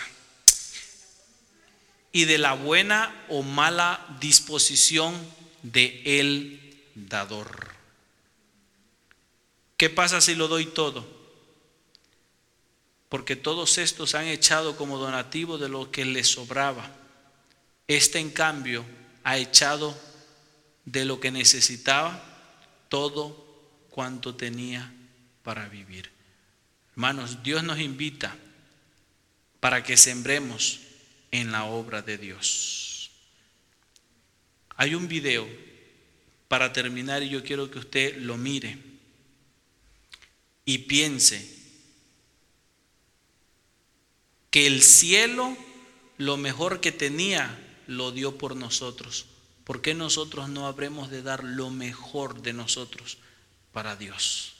y de la buena o mala disposición de el dador. ¿Qué pasa si lo doy todo? Porque todos estos han echado como donativo de lo que les sobraba. Este en cambio ha echado de lo que necesitaba todo cuanto tenía para vivir. Hermanos, Dios nos invita para que sembremos en la obra de Dios. Hay un video para terminar y yo quiero que usted lo mire y piense que el cielo lo mejor que tenía lo dio por nosotros. ¿Por qué nosotros no habremos de dar lo mejor de nosotros para Dios?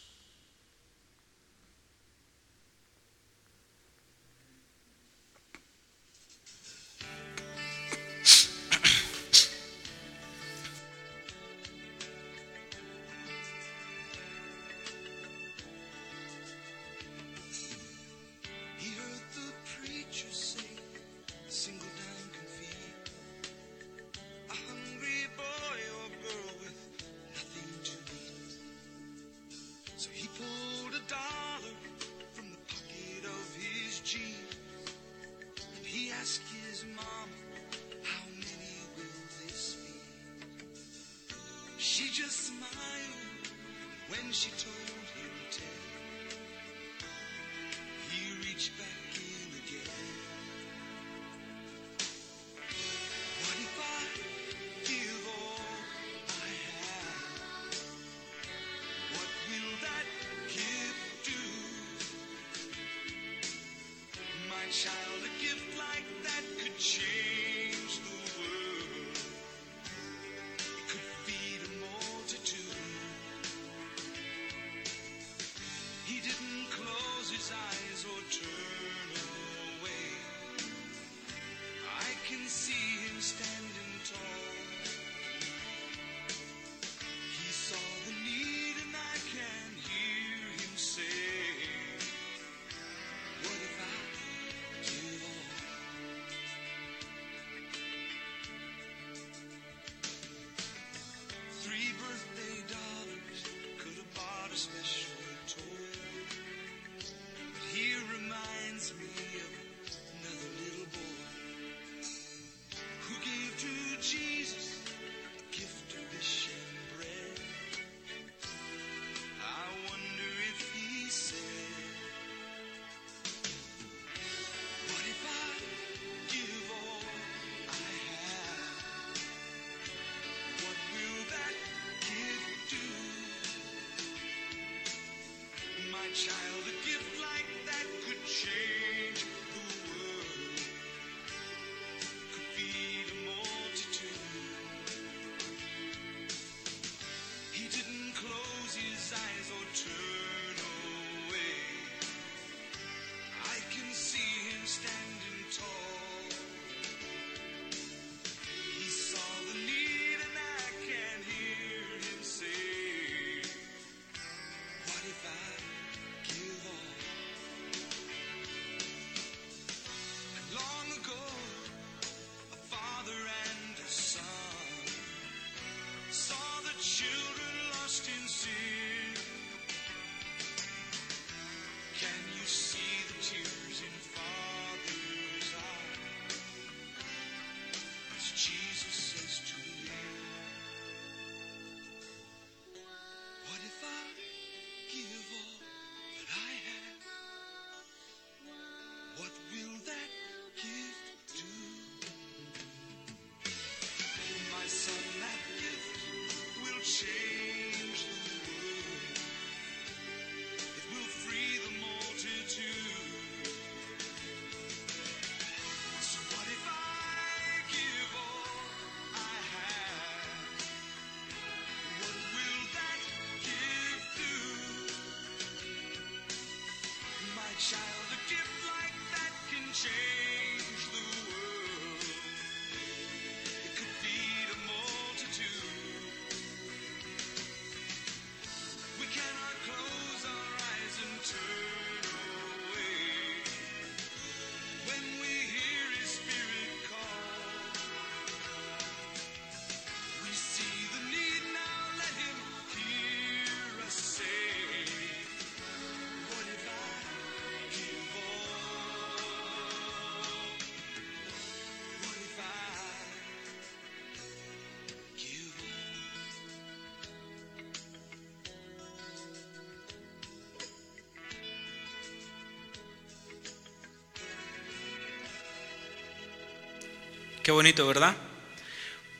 Qué bonito, ¿verdad?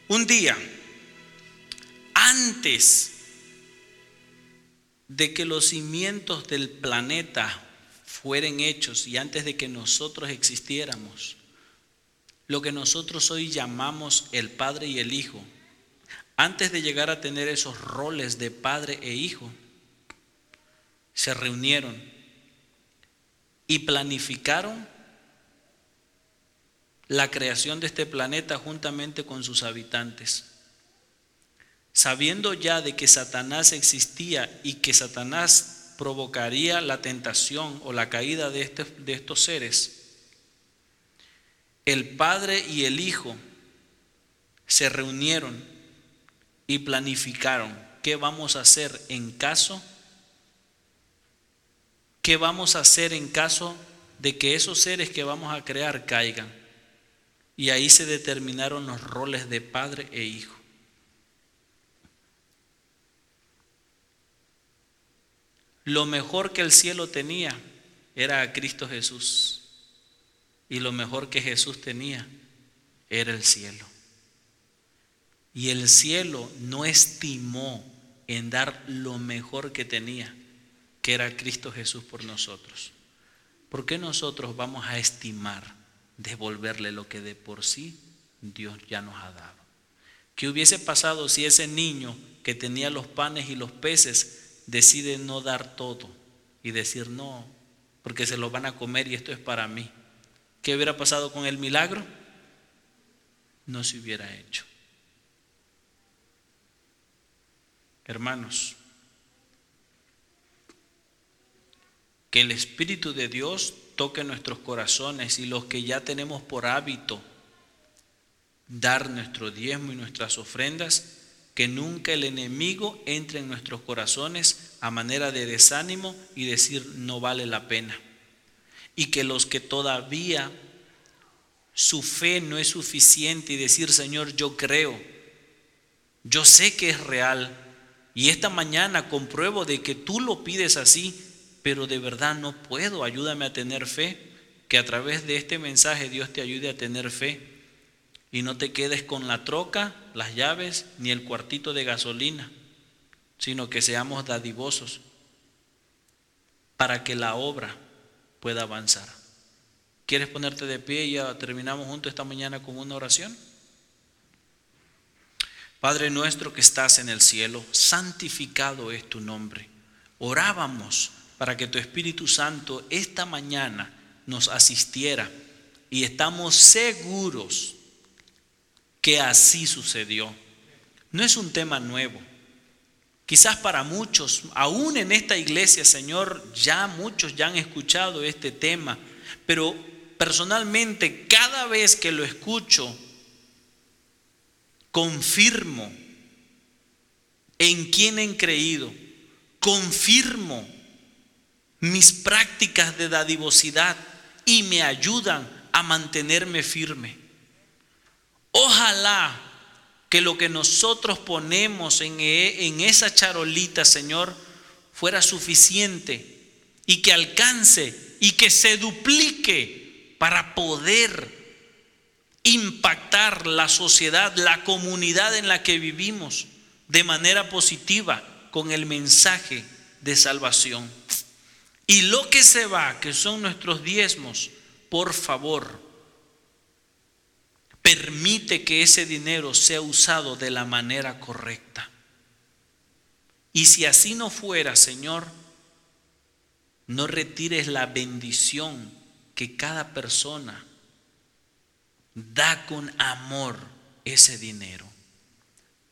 Un día, antes de que los cimientos del planeta fueran hechos y antes de que nosotros existiéramos, lo que nosotros hoy llamamos el Padre y el Hijo, antes de llegar a tener esos roles de Padre e Hijo, se reunieron y planificaron la creación de este planeta juntamente con sus habitantes. Sabiendo ya de que Satanás existía y que Satanás provocaría la tentación o la caída de, este- de estos seres, el Padre y el Hijo se reunieron y planificaron qué vamos a hacer en caso, qué vamos a hacer en caso de que esos seres que vamos a crear caigan. Y ahí se determinaron los roles de padre e hijo. Lo mejor que el cielo tenía era a Cristo Jesús. Y lo mejor que Jesús tenía era el cielo. Y el cielo no estimó en dar lo mejor que tenía, que era Cristo Jesús por nosotros. ¿Por qué nosotros vamos a estimar devolverle lo que de por sí Dios ya nos ha dado? ¿Qué hubiese pasado si ese niño que tenía los panes y los peces decide no dar todo y decir no, porque se lo van a comer y esto es para mí? ¿Qué hubiera pasado con el milagro? No se hubiera hecho. Hermanos, que el Espíritu de Dios toque nuestros corazones y los que ya tenemos por hábito dar nuestro diezmo y nuestras ofrendas, que nunca el enemigo entre en nuestros corazones a manera de desánimo y decir no vale la pena. Y que los que todavía su fe no es suficiente y decir Señor yo creo, yo sé que es real y esta mañana compruebo de que tú lo pides así, pero de verdad no puedo, ayúdame a tener fe, que a través de este mensaje Dios te ayude a tener fe y no te quedes con la troca, las llaves ni el cuartito de gasolina, sino que seamos dadivosos para que la obra pueda avanzar. ¿Quieres ponerte de pie y ya terminamos juntos esta mañana con una oración? Padre nuestro que estás en el cielo, santificado es tu nombre. Orábamos para que tu Espíritu Santo esta mañana nos asistiera y estamos seguros que así sucedió. No es un tema nuevo. Quizás para muchos, aún en esta iglesia, Señor, ya muchos ya han escuchado este tema, pero personalmente cada vez que lo escucho, confirmo en quién han creído confirmo mis prácticas de dadivosidad y me ayudan a mantenerme firme. Ojalá que lo que nosotros ponemos en, e- en esa charolita, Señor, fuera suficiente y que alcance y que se duplique para poder impactar la sociedad, la comunidad en la que vivimos de manera positiva con el mensaje de salvación. Y lo que se va, que son nuestros diezmos, por favor, permite que ese dinero sea usado de la manera correcta. Y si así no fuera, Señor, no retires la bendición que cada persona da con amor ese dinero.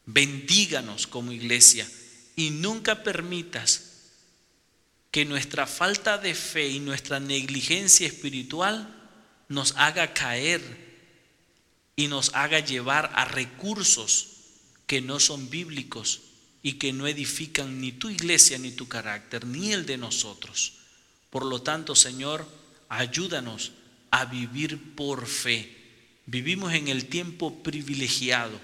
Bendíganos como iglesia y nunca permitas que nuestra falta de fe y nuestra negligencia espiritual nos haga caer y nos haga llevar a recursos que no son bíblicos y que no edifican ni tu iglesia ni tu carácter, ni el de nosotros. Por lo tanto, Señor, ayúdanos a vivir por fe. Vivimos en el tiempo privilegiado,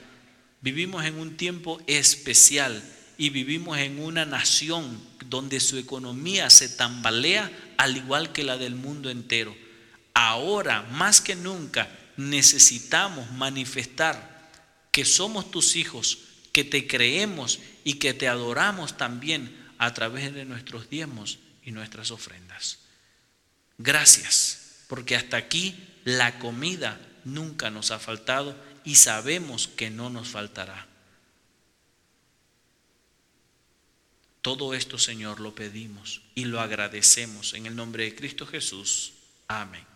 vivimos en un tiempo especial y vivimos en una nación donde su economía se tambalea al igual que la del mundo entero. Ahora, más que nunca, necesitamos manifestar que somos tus hijos, que te creemos y que te adoramos también a través de nuestros diezmos y nuestras ofrendas. Gracias, porque hasta aquí la comida nunca nos ha faltado y sabemos que no nos faltará. Todo esto, Señor, lo pedimos y lo agradecemos en el nombre de Cristo Jesús. Amén.